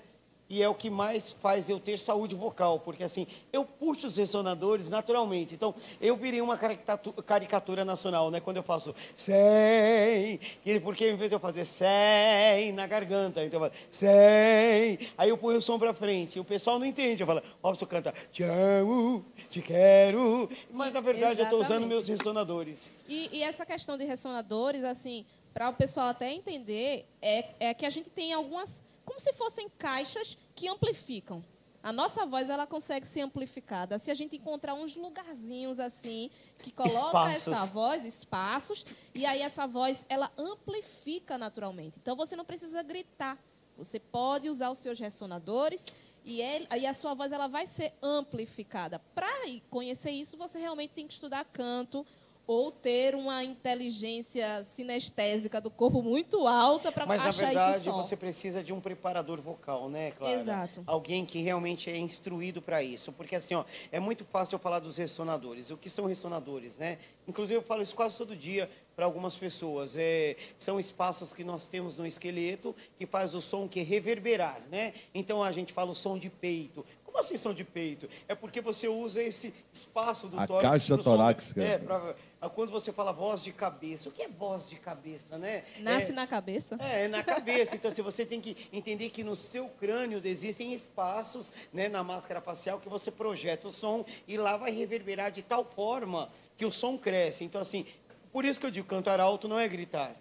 E é o que mais faz eu ter saúde vocal, porque assim, eu puxo os ressonadores naturalmente. Então, eu virei uma caricatu- caricatura nacional, né? Quando eu faço sem, que- porque em vez de eu fazer sem na garganta, então eu falo sem, aí eu ponho o som pra frente. E o pessoal não entende. Eu falo, ó, você canta te amo, te quero, mas na verdade eu estou usando Exatamente. meus ressonadores. E, e essa questão de ressonadores, assim, para o pessoal até entender, é, é que a gente tem algumas, como se fossem caixas que amplificam. A nossa voz ela consegue ser amplificada se a gente encontrar uns lugarzinhos assim que coloca Espaços. essa voz, espaços, e aí essa voz ela amplifica naturalmente. Então você não precisa gritar. Você pode usar os seus ressonadores e ele- aí a sua voz ela vai ser amplificada. Para conhecer isso, você realmente tem que estudar canto ou ter uma inteligência sinestésica do corpo muito alta para Mas na achar verdade esse som. você precisa de um preparador vocal, né, Clara? Exato. Alguém que realmente é instruído para isso, porque assim, ó, é muito fácil eu falar dos ressonadores. O que são ressonadores, né? Inclusive eu falo isso quase todo dia para algumas pessoas. É, são espaços que nós temos no esqueleto que faz o som que reverberar, né? Então a gente fala o som de peito. Como assim som de peito? É porque você usa esse espaço do A tórax caixa pro som- torácica. É, pra, quando você fala voz de cabeça. O que é voz de cabeça, né? Nasce É- na cabeça. é, é na cabeça. Então, assim, você tem que entender que no seu crânio existem espaços né, na máscara facial que você projeta o som e lá vai reverberar de tal forma que o som cresce. Então, assim, por isso que eu digo, cantar alto não é gritar.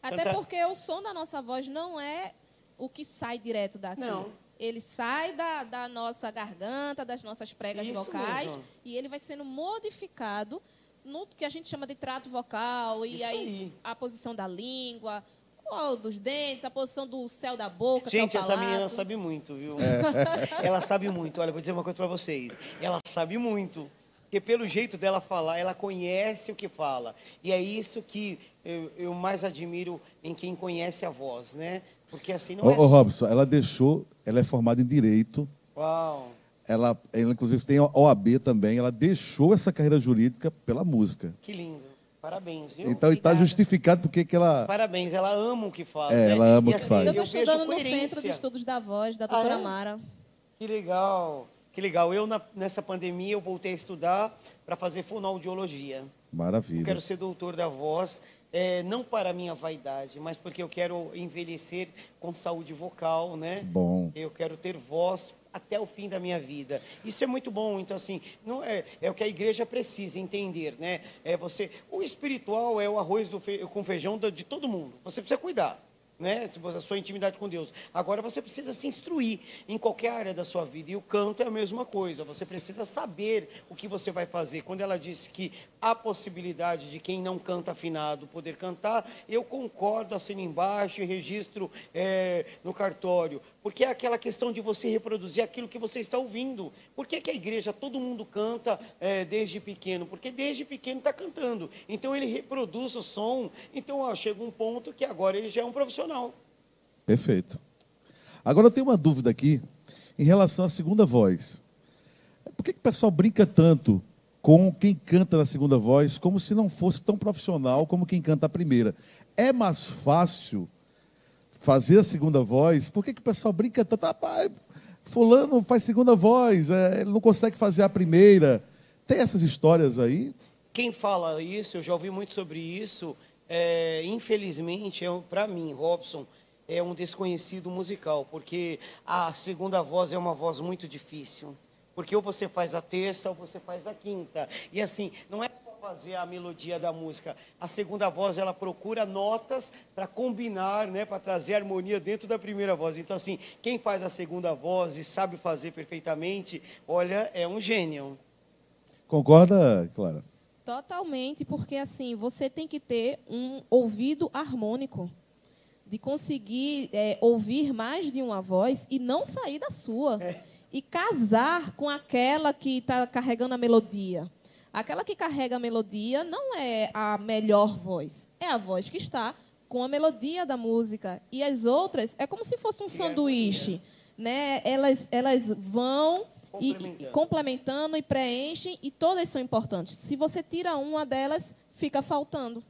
Até Cantar- porque o som da nossa voz não é o que sai direto daqui. Não. Ele sai da, da nossa garganta, das nossas pregas Isso vocais, mesmo. e ele vai sendo modificado no que a gente chama de trato vocal, e aí, aí. a posição da língua, ou dos dentes, a posição do céu da boca, é Gente, essa menina sabe muito, viu? ela sabe muito. Olha, vou dizer uma coisa para vocês. Ela sabe muito. Porque pelo jeito dela falar, ela conhece o que fala. E é isso que eu, eu mais admiro em quem conhece a voz, né? Porque assim não Ô, é... ô, só- Robson, ela deixou, ela é formada em Direito, Uau! ela, ela inclusive tem OAB também, ela deixou essa carreira jurídica pela música. Que lindo. Parabéns, viu? Então está justificado porque que ela... Parabéns, ela ama o que faz. É, né? ela ama E o que faz. Eu Eu estou estudando no. Centro de Estudos da Voz, da Ah, doutora é? Mara. Que legal, que legal. Eu, na- nessa pandemia, eu voltei a estudar para fazer fonoaudiologia. Eu Maravilha. quero ser doutor da voz, é, não para a minha vaidade, mas porque eu quero envelhecer com saúde vocal, né? Que bom. Eu quero ter voz até o fim da minha vida. Isso é muito bom. Então, assim, não é, é o que a igreja precisa entender, né? É você, o espiritual é o arroz do fe- com feijão de todo mundo. Você precisa cuidar. Né? Se você a sua intimidade com Deus. Agora você precisa se instruir em qualquer área da sua vida e o canto é a mesma coisa. Você precisa saber o que você vai fazer. Quando ela disse que há possibilidade de quem não canta afinado poder cantar, eu concordo, assino embaixo e registro é, no cartório, porque é aquela questão de você reproduzir aquilo que você está ouvindo. Por que, que a igreja todo mundo canta é, desde pequeno? Porque desde pequeno está cantando. Então ele reproduz o som. Então ó, chega um ponto que agora ele já é um profissional Perfeito. Agora eu tenho uma dúvida aqui em relação à segunda voz. Por que, que o pessoal brinca tanto com quem canta na segunda voz como se não fosse tão profissional como quem canta a primeira? É mais fácil fazer a segunda voz? Por que, que o pessoal brinca tanto? Ah, pai, fulano faz segunda voz, é, ele não consegue fazer a primeira. Tem essas histórias aí? Quem fala isso, eu já ouvi muito sobre isso, é, infelizmente, é, para mim, Robson, é um desconhecido musical, porque a segunda voz é uma voz muito difícil. Porque ou você faz a terça ou você faz a quinta. E assim, não é fazer a melodia da música. A segunda voz, ela procura notas para combinar, né, para trazer harmonia dentro da primeira voz. Então assim, quem faz a segunda voz e sabe fazer perfeitamente, olha, é um gênio. Concorda, Clara? Totalmente, porque assim, você tem que ter um ouvido harmônico, de conseguir é, ouvir mais de uma voz e não sair da sua. É. E casar com aquela que está carregando a melodia. Aquela que carrega a melodia não é a melhor voz, é a voz que está com a melodia da música. E as outras é como se fosse um sanduíche. Né? Elas, elas vão complementando. E, complementando e preenchem, e todas são importantes. Se você tira uma delas, fica faltando.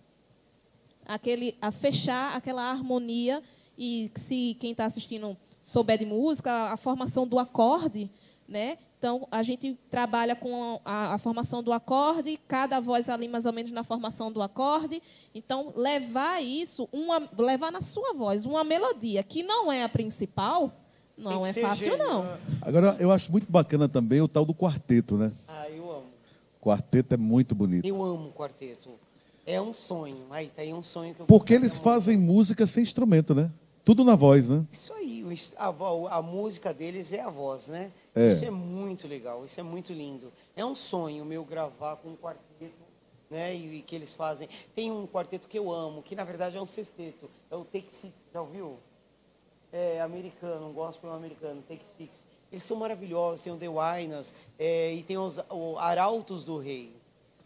Aquele, a fechar aquela harmonia, e se quem está assistindo souber de música, a formação do acorde, né? Então, a gente trabalha com a, a, formação do acorde, cada voz ali mais ou menos na formação do acorde. Então, levar isso, uma, levar na sua voz uma melodia que não é a principal, não é fácil, gênio. não. Né? Agora, eu acho muito bacana também o tal do quarteto, né? Ah, eu amo. Quarteto é muito bonito. Eu amo quarteto. É um sonho. Aí tá aí um sonho que eu Porque eles fazem música sem instrumento, né? Tudo na voz, né? Isso aí, a, a, música deles é a voz, né? É. Isso é muito legal, isso é muito lindo. É um sonho meu gravar com um quarteto, né? E, e que eles fazem. Tem um quarteto que eu amo, que na verdade é um sexteto. É o Take Six, já ouviu? é, americano, um gospel americano, Take Six. Eles são maravilhosos, tem o The Winas, é, e tem os o Arautos do Rei,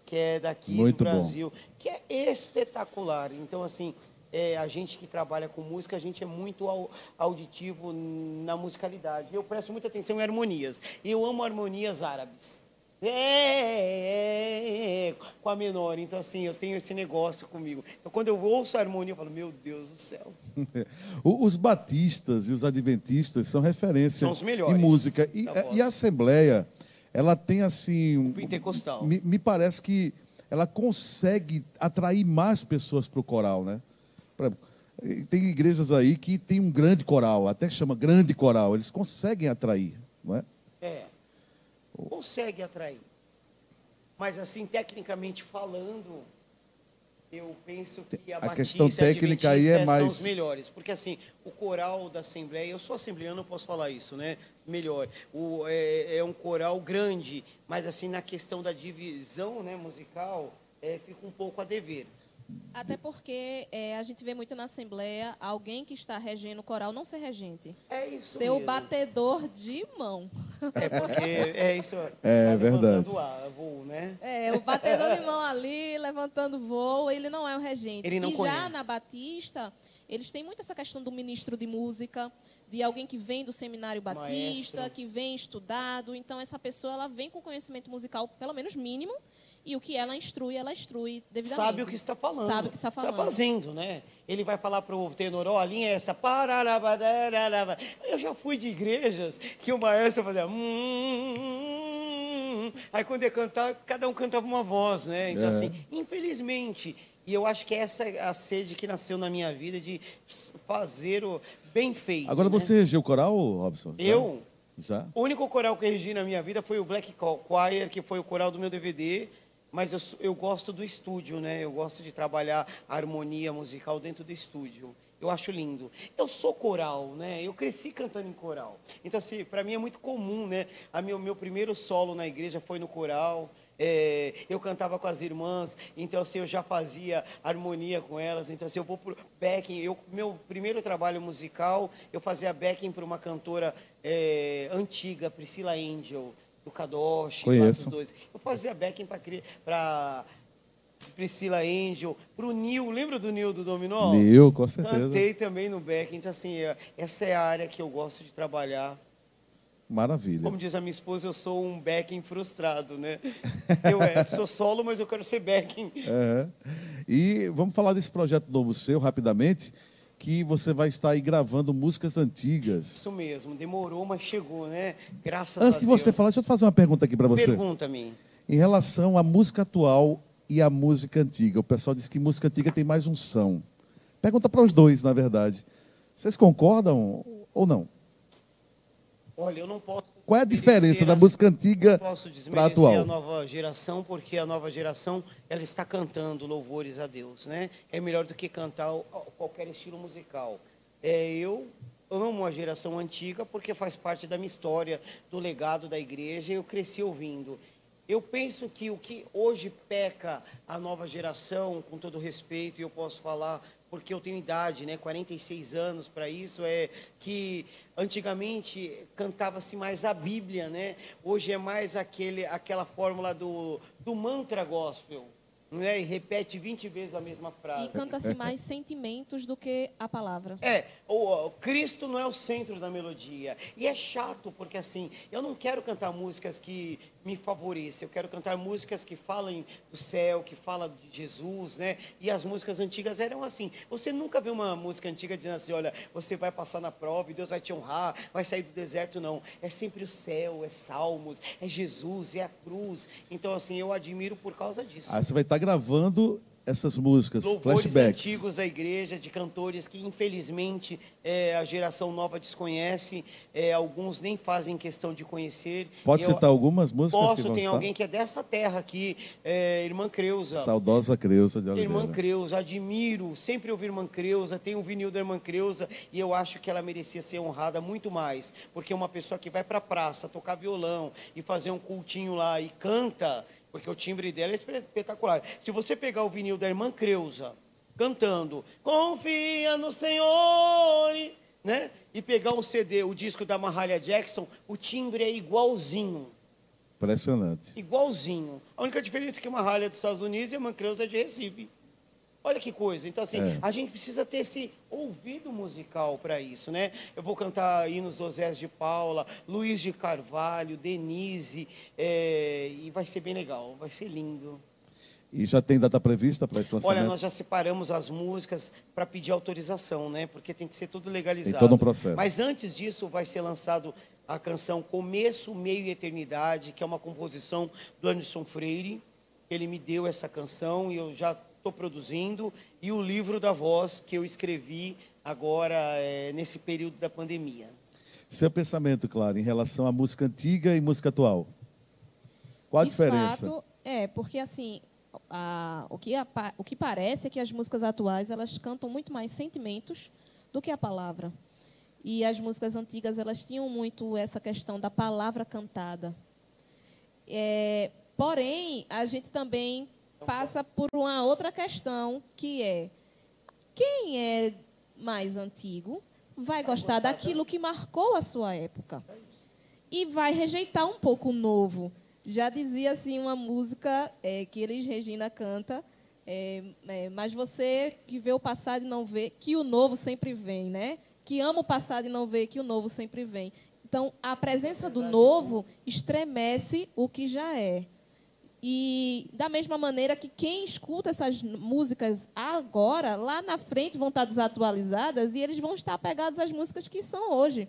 que é daqui Muito do Brasil, bom. que é espetacular. Então, assim, é, a gente que trabalha com música, a gente é muito auditivo na musicalidade. Eu presto muita atenção em harmonias. Eu amo harmonias árabes. É, é, é, com a menor. Então, assim, eu tenho esse negócio comigo. Então, quando eu ouço a harmonia, eu falo, meu Deus do céu. os batistas e os adventistas são referência são os melhores em música. E, e, a Assembleia, ela tem, assim... O pentecostal. Me, me parece que ela consegue atrair mais pessoas para o coral, né? Tem igrejas aí que tem um grande coral, até chama grande coral. Eles conseguem atrair, não é? É consegue atrair. Mas assim, tecnicamente falando, eu penso que a, a questão técnica aí é mais são os melhores, porque assim, o coral da Assembleia, eu sou assembleano, não posso falar isso, né? Melhor. O, é, é, um coral grande, mas assim, na questão da divisão né, musical, é, fica um pouco a dever. Até porque é, a gente vê muito na Assembleia alguém que está regendo o coral não ser regente. É isso. Ser mesmo. o batedor de mão. É porque é isso. É tá verdade. voo, né? É, o batedor de mão ali, levantando voo, ele não é o regente. Ele não e conhece. já na Batista, eles têm muito essa questão do ministro de música, de alguém que vem do seminário batista, Maestro. que vem estudado. Então, essa pessoa ela vem com conhecimento musical, pelo menos mínimo, e o que ela instrui, ela instrui devidamente. Sabe o que está falando. Sabe o que está falando. Está fazendo, né? Ele vai falar para o tenor, ó, a linha é essa. Eu já fui de igrejas que o maestro fazia... Hum, aí quando ia cantar, cada um cantava uma voz, né? Então, é. assim, infelizmente... E eu acho que essa é a sede que nasceu na minha vida de fazer o bem feito. Agora né? você regiu o coral, Robson? Eu? Já? O único coral que eu regi na minha vida foi o Black Choir, que foi o coral do meu DVD mas eu, eu gosto do estúdio, né? Eu gosto de trabalhar a harmonia musical dentro do estúdio. Eu acho lindo. Eu sou coral, né? Eu cresci cantando em coral. Então, assim, para mim é muito comum, né? A meu, meu primeiro solo na igreja foi no coral. É, eu cantava com as irmãs, então assim, eu já fazia harmonia com elas. Então assim, eu vou pro backing. Eu, meu primeiro trabalho musical, eu fazia backing para uma cantora é, antiga, Priscila Angel, do Kadosh, Conheço. dois. Eu fazia backing para Priscila Angel, para o Nil, lembra do Nil do Dominó? Nil, com certeza. Cantei também no backing. Então assim, é, essa é a área que eu gosto de trabalhar. Maravilha. Como diz a minha esposa, eu sou um backing frustrado, né? Eu é, sou solo, mas eu quero ser backing. É. E vamos falar desse projeto novo seu, rapidamente, que você vai estar aí gravando músicas antigas. Isso mesmo, demorou, mas chegou, né? Graças Antes a de Deus. você falar, deixa eu fazer uma pergunta aqui para você. Pergunta-me. Em relação à música atual e à música antiga, o pessoal diz que música antiga tem mais unção. Pergunta para os dois, na verdade. Vocês concordam ou não? Olha, eu não posso. Qual é a diferença da música antiga para a atual? a nova geração, porque a nova geração ela está cantando louvores a Deus, né? É melhor do que cantar qualquer estilo musical. É, eu amo a geração antiga porque faz parte da minha história, do legado da igreja. Eu cresci ouvindo. Eu penso que o que hoje peca a nova geração, com todo respeito, e eu posso falar porque eu tenho idade, né, 46 anos para isso, é que antigamente cantava-se mais a Bíblia, né? Hoje é mais aquele, aquela fórmula do, do mantra gospel, né? E repete 20 vezes a mesma frase. E canta-se mais sentimentos do que a palavra. É, o, o Cristo não é o centro da melodia. E é chato, porque assim, eu não quero cantar músicas que me favoreçam, eu quero cantar músicas que falem do céu, que falam de Jesus, né? E as músicas antigas eram assim. Você nunca viu uma música antiga dizendo assim, olha, você vai passar na prova e Deus vai te honrar, vai sair do deserto, não. É sempre o céu, é salmos, é Jesus, é a cruz. Então, assim, eu admiro por causa disso. Aí você vai estar gravando essas músicas, Louvores flashbacks. antigos da igreja, de cantores que infelizmente é, a geração nova desconhece, é, alguns nem fazem questão de conhecer. Pode Eu citar algumas músicas que Posso, tem estar? alguém que é dessa terra aqui, é, irmã Creuza. Saudosa Creuza de Oliveira. Irmã Creuza, admiro, sempre ouvi Irmã Creuza, tenho um vinil da Irmã Creuza e eu acho que ela merecia ser honrada muito mais, porque uma pessoa que vai para a praça tocar violão e fazer um cultinho lá e canta, porque o timbre dela é espetacular. Se você pegar o vinil da Irmã Creuza cantando, confia no Senhor, e- né? E pegar o CD, o disco da Mahalia Jackson, o timbre é igualzinho. Impressionante. Igualzinho. A única diferença é que uma ralha é dos Estados Unidos e a Mancreuza é de Recife. Olha que coisa. Então, assim, É. a gente precisa ter esse ouvido musical para isso, né? Eu vou cantar hinos do Osés de Paula, Luiz de Carvalho, Denise, é, e vai ser bem legal, vai ser lindo. E já tem data prevista para esse lançamento? Olha, nós já separamos as músicas para pedir autorização, né? Porque tem que ser tudo legalizado. Tem todo um processo. Mas antes disso, vai ser lançado a canção Começo, Meio e Eternidade, que é uma composição do Anderson Freire. Ele me deu essa canção e eu já estou produzindo. E o livro da voz que eu escrevi agora é, nesse período da pandemia. Seu pensamento, claro, em relação à música antiga e música atual. Qual a de diferença? fato, é, porque assim, a- o, que apa- o que parece é que as músicas atuais elas cantam muito mais sentimentos do que a palavra. E as músicas antigas elas tinham muito essa questão da palavra cantada. É, porém, a gente também passa por uma outra questão que é quem é mais antigo vai gostar daquilo que marcou a sua época e vai rejeitar um pouco o novo. Já dizia assim uma música é, que Elis Regina canta, é, é, mas você que vê o passado e não vê que o novo sempre vem, né? Que ama o passado e não vê que o novo sempre vem. Então, a presença do novo estremece o que já é. E da mesma maneira que quem escuta essas músicas agora, lá na frente vão estar desatualizadas e eles vão estar apegados às músicas que são hoje.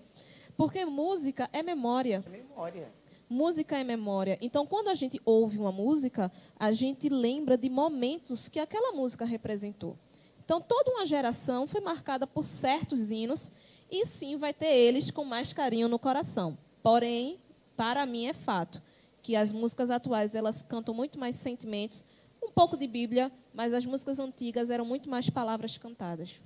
Porque música é memória. Memória. Música é memória. Então, quando a gente ouve uma música, a gente lembra de momentos que aquela música representou. Então, toda uma geração foi marcada por certos hinos e sim vai ter eles com mais carinho no coração. Porém, para mim é fato que as músicas atuais elas cantam muito mais sentimentos, um pouco de Bíblia, mas as músicas antigas eram muito mais palavras cantadas.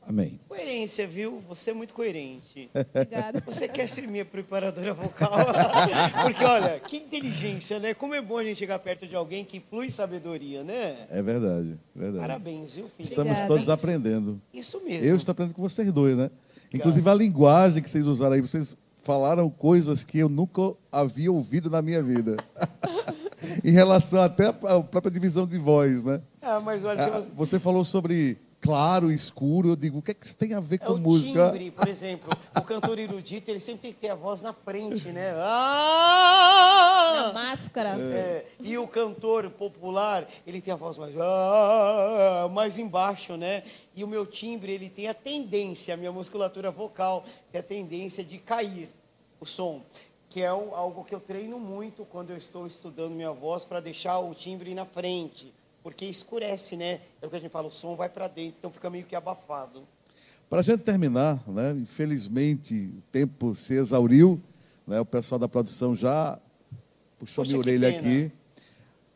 Amém. Coerência, viu? Você é muito coerente. Obrigada. Você quer ser minha preparadora vocal? Porque, olha, que inteligência, né? Como é bom a gente chegar perto de alguém que flui sabedoria, né? É verdade, verdade. Parabéns, viu, filho? Estamos Obrigada. todos aprendendo. Isso mesmo. Eu estou aprendendo com vocês dois, né? Inclusive a linguagem que vocês usaram aí, vocês falaram coisas que eu nunca havia ouvido na minha vida. em relação até à própria divisão de voz, né? Ah, mas olha, Ah, você... Você falou sobre claro, escuro. Eu digo, o que, é que isso tem a ver É com o música? timbre, por exemplo. O cantor erudito, ele sempre tem que ter a voz na frente, né? Ah! Na máscara. É, e o cantor popular, ele tem a voz mais, ah, mais embaixo, né? E o meu timbre, ele tem a tendência, a minha musculatura vocal tem a tendência de cair o som, que é algo que eu treino muito quando eu estou estudando minha voz para deixar o timbre na frente, porque escurece, né? É o que a gente fala, o som vai para dentro, então fica meio que abafado. Para a gente terminar, né, infelizmente o tempo se exauriu, né, o pessoal da produção já puxou Poxa, minha orelha aqui.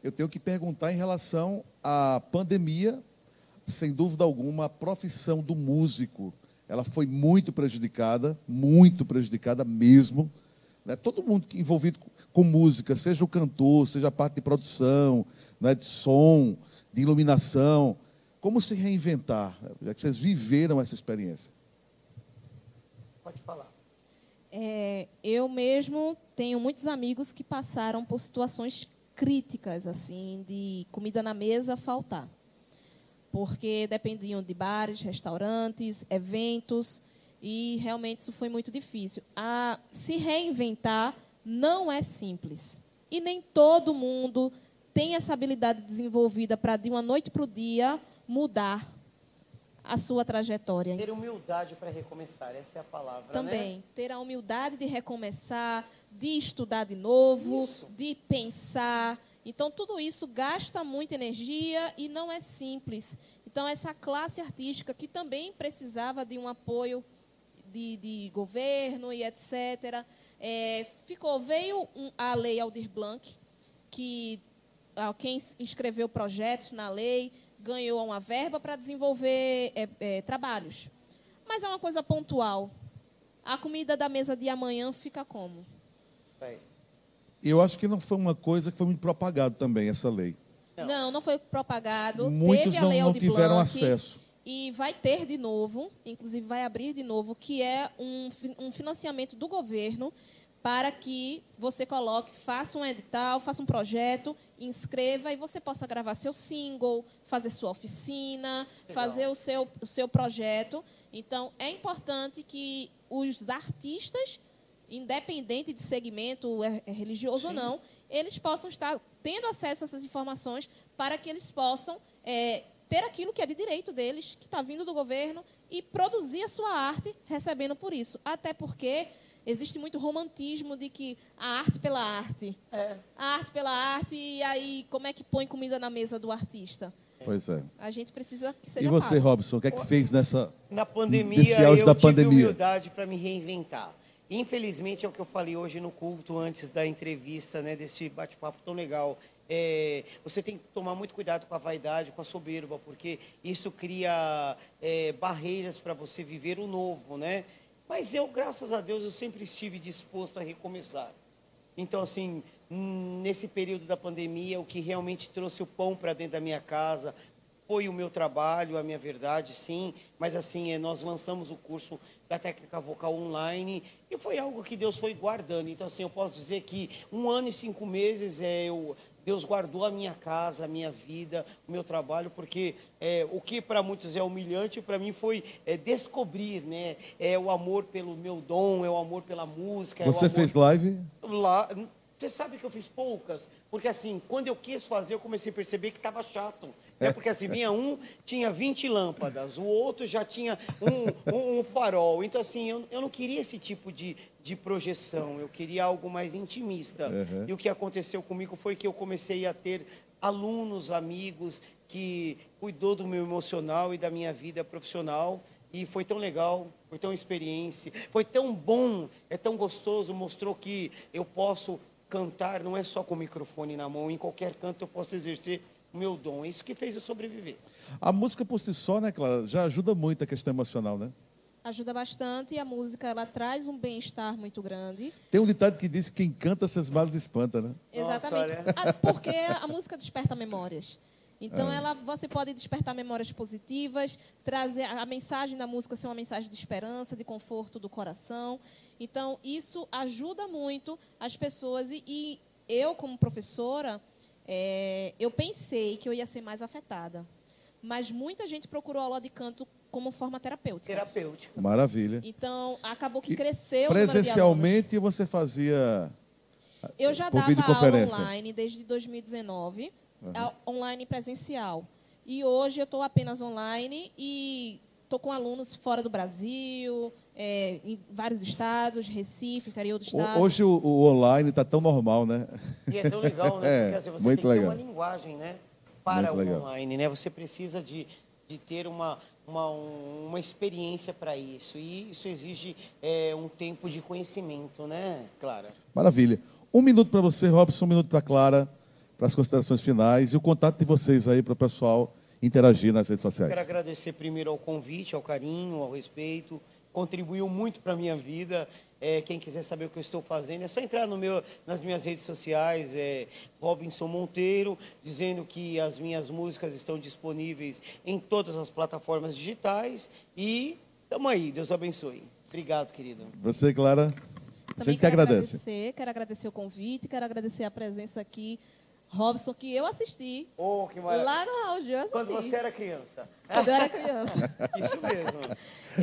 Eu tenho que perguntar em relação à pandemia, sem dúvida alguma, a profissão do músico, ela foi muito prejudicada, muito prejudicada mesmo. né? Todo mundo que envolvido com- música, seja o cantor, seja a parte de produção, né, de som, de iluminação, como se reinventar, já que vocês viveram essa experiência? Pode falar. É, eu mesmo tenho muitos amigos que passaram por situações críticas, assim, de comida na mesa faltar. Porque dependiam de bares, restaurantes, eventos, e realmente isso foi muito difícil. A, se reinventar não é simples. E nem todo mundo tem essa habilidade desenvolvida para, de uma noite para o dia, mudar a sua trajetória. Ter humildade para recomeçar, essa é a palavra, Também né? ter a humildade de recomeçar, de estudar de novo, Isso. de pensar. Então, tudo isso gasta muita energia e não é simples. Então, essa classe artística que também precisava de um apoio de, de governo e etc., é, ficou, veio um- a lei Aldir Blanc, que ah, quem inscreveu projetos na lei ganhou uma verba para desenvolver é, é, trabalhos. Mas é uma coisa pontual. A comida da mesa de amanhã fica como? Vai. Eu acho que não foi uma coisa que foi muito propagada também, essa lei. Não. Não, foi propagado. Muitos Teve a não, lei não tiveram Blanc, acesso. E vai ter de novo, inclusive vai abrir de novo, que é um, um financiamento do governo para que você coloque, faça um edital, faça um projeto, inscreva e você possa gravar seu single, fazer sua oficina, fazer o seu, o seu projeto. Então, é importante que os artistas, independente de segmento é- é religioso ou Sim. não, eles possam estar tendo acesso a essas informações para que eles possam é, ter aquilo que é de direito deles, que está vindo do governo, e produzir a sua arte recebendo por isso. Até porque existe muito romantismo de que a arte pela arte. É. A arte pela arte, e aí como é que põe comida na mesa do artista? Pois é. A gente precisa que seja E você, pago. Robson, o que é que fez nessa. Na pandemia, eu da tive pandemia. humildade para me reinventar. Infelizmente, é o que eu falei hoje no culto, antes da entrevista, né, desse bate-papo tão legal. É, você tem que tomar muito cuidado com a vaidade, com a soberba, porque isso cria é, barreiras para você viver o novo, né? Mas eu, graças a Deus, eu sempre estive disposto a recomeçar. Então, assim, nesse período da pandemia, o que realmente trouxe o pão para dentro da minha casa foi o meu trabalho, a minha verdade, sim. Mas, assim, é, nós lançamos o curso da técnica vocal online e foi algo que Deus foi guardando. Então, assim, eu posso dizer que um ano e cinco meses é, eu, Deus guardou a minha casa, a minha vida, o meu trabalho, porque é, o que para muitos é humilhante, para mim foi é, descobrir, né? É o amor pelo meu dom, é o amor pela música. é Você amor fez live? lá. Você sabe que eu fiz poucas? Porque assim, quando eu quis fazer, eu comecei a perceber que estava chato. É porque assim, vinha um, tinha 20 lâmpadas, o outro já tinha um, um- um farol. Então, assim, eu, eu não queria esse tipo de, de projeção, eu queria algo mais intimista. Uhum. E o que aconteceu comigo foi que eu comecei a ter alunos, amigos, que cuidou do meu emocional e da minha vida profissional. E foi tão legal, foi tão experiência, foi tão bom, é tão gostoso, mostrou que eu posso cantar não é só com o microfone na mão, em qualquer canto eu posso exercer o meu dom. É isso que fez eu sobreviver. A música por si só, né, Clara, já ajuda muito a questão emocional, né? Ajuda bastante e a música ela traz um bem-estar muito grande. Tem um ditado que diz que quem canta seus males espanta, né? Exatamente. olha. Ah, Porque a música desperta memórias. Então, ela, você pode despertar memórias positivas, trazer a a mensagem da música ser uma mensagem de esperança, de conforto do coração. Então, isso ajuda muito as pessoas. E, e eu, como professora, é, eu pensei que eu ia ser mais afetada. Mas muita gente procurou aula de canto como forma terapêutica. Terapêutico. Maravilha. Então, acabou que E cresceu. Presencialmente você fazia Eu já por dava aula online desde 2019, a- online e presencial. E hoje eu estou apenas online e estou com alunos fora do Brasil, é, em vários estados, Recife, interior do estado. Hoje o, o online está tão normal, né? E é tão legal, né? É, Porque assim, você muito tem que legal. ter uma linguagem, né? Para Muito o legal. online, né? Você precisa de, de ter uma, uma, um- uma experiência para isso. E isso exige é, um tempo de conhecimento, né, Clara? Maravilha. Um minuto para você, Robson, um minuto para Clara, para as considerações finais e o contato de vocês aí para o pessoal interagir nas redes Quero sociais. agradecer primeiro ao convite, ao carinho, ao respeito. Contribuiu muito para a minha vida. É, quem quiser saber o que eu estou fazendo, é só entrar no meu, nas minhas redes sociais, é, Robinson Monteiro, dizendo que as minhas músicas estão disponíveis em todas as plataformas digitais. E tamo aí, Deus abençoe. Obrigado, querido. Você, Clara, a Também gente que quero agradece. agradecer, quero agradecer o convite, quero agradecer a presença aqui, Robson, que eu assisti Oh, que maravilha. lá no áudio. Eu assisti. Quando você era criança. Quando eu era criança. Isso mesmo.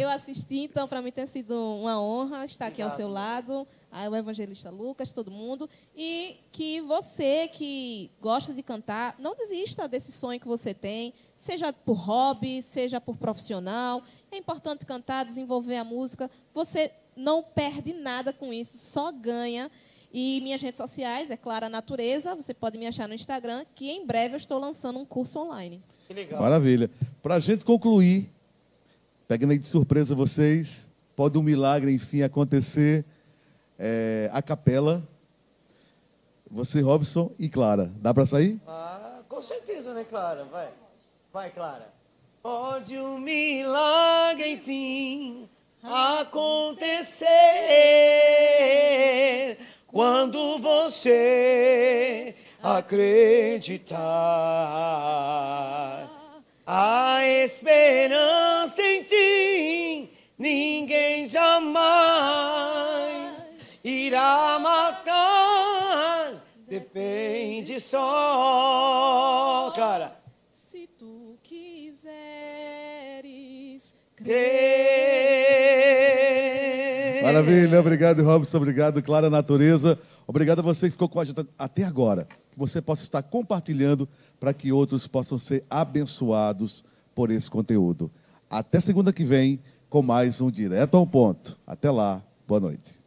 Eu assisti, então, para mim tem sido uma honra estar aqui ao seu lado, aí o evangelista Lucas, todo mundo, e que você que gosta de cantar, não desista desse sonho que você tem, seja por hobby, seja por profissional. É importante cantar, desenvolver a música. Você não perde nada com isso, só ganha. E minhas redes sociais, é Clara Natureza, você pode me achar no Instagram, que em breve eu estou lançando um curso online. Que legal. Maravilha. Para a gente concluir, pegando aí de surpresa vocês, pode um milagre, enfim, acontecer. É, a capela, você, Robson e Clara. Dá para sair? Ah, com certeza, né, Clara? Vai. Vai, Clara. Pode um milagre, enfim, acontecer quando você acreditar. A esperança em ti, ninguém jamais irá matar. Depende só, Clara. Se tu quiseres Crer. Maravilha, obrigado, Robson, obrigado, Clara Natureza. Obrigado a você que ficou com a gente até agora. Que você possa estar compartilhando para que outros possam ser abençoados por esse conteúdo. Até segunda que vem com mais um Direto ao Ponto. Até lá, boa noite.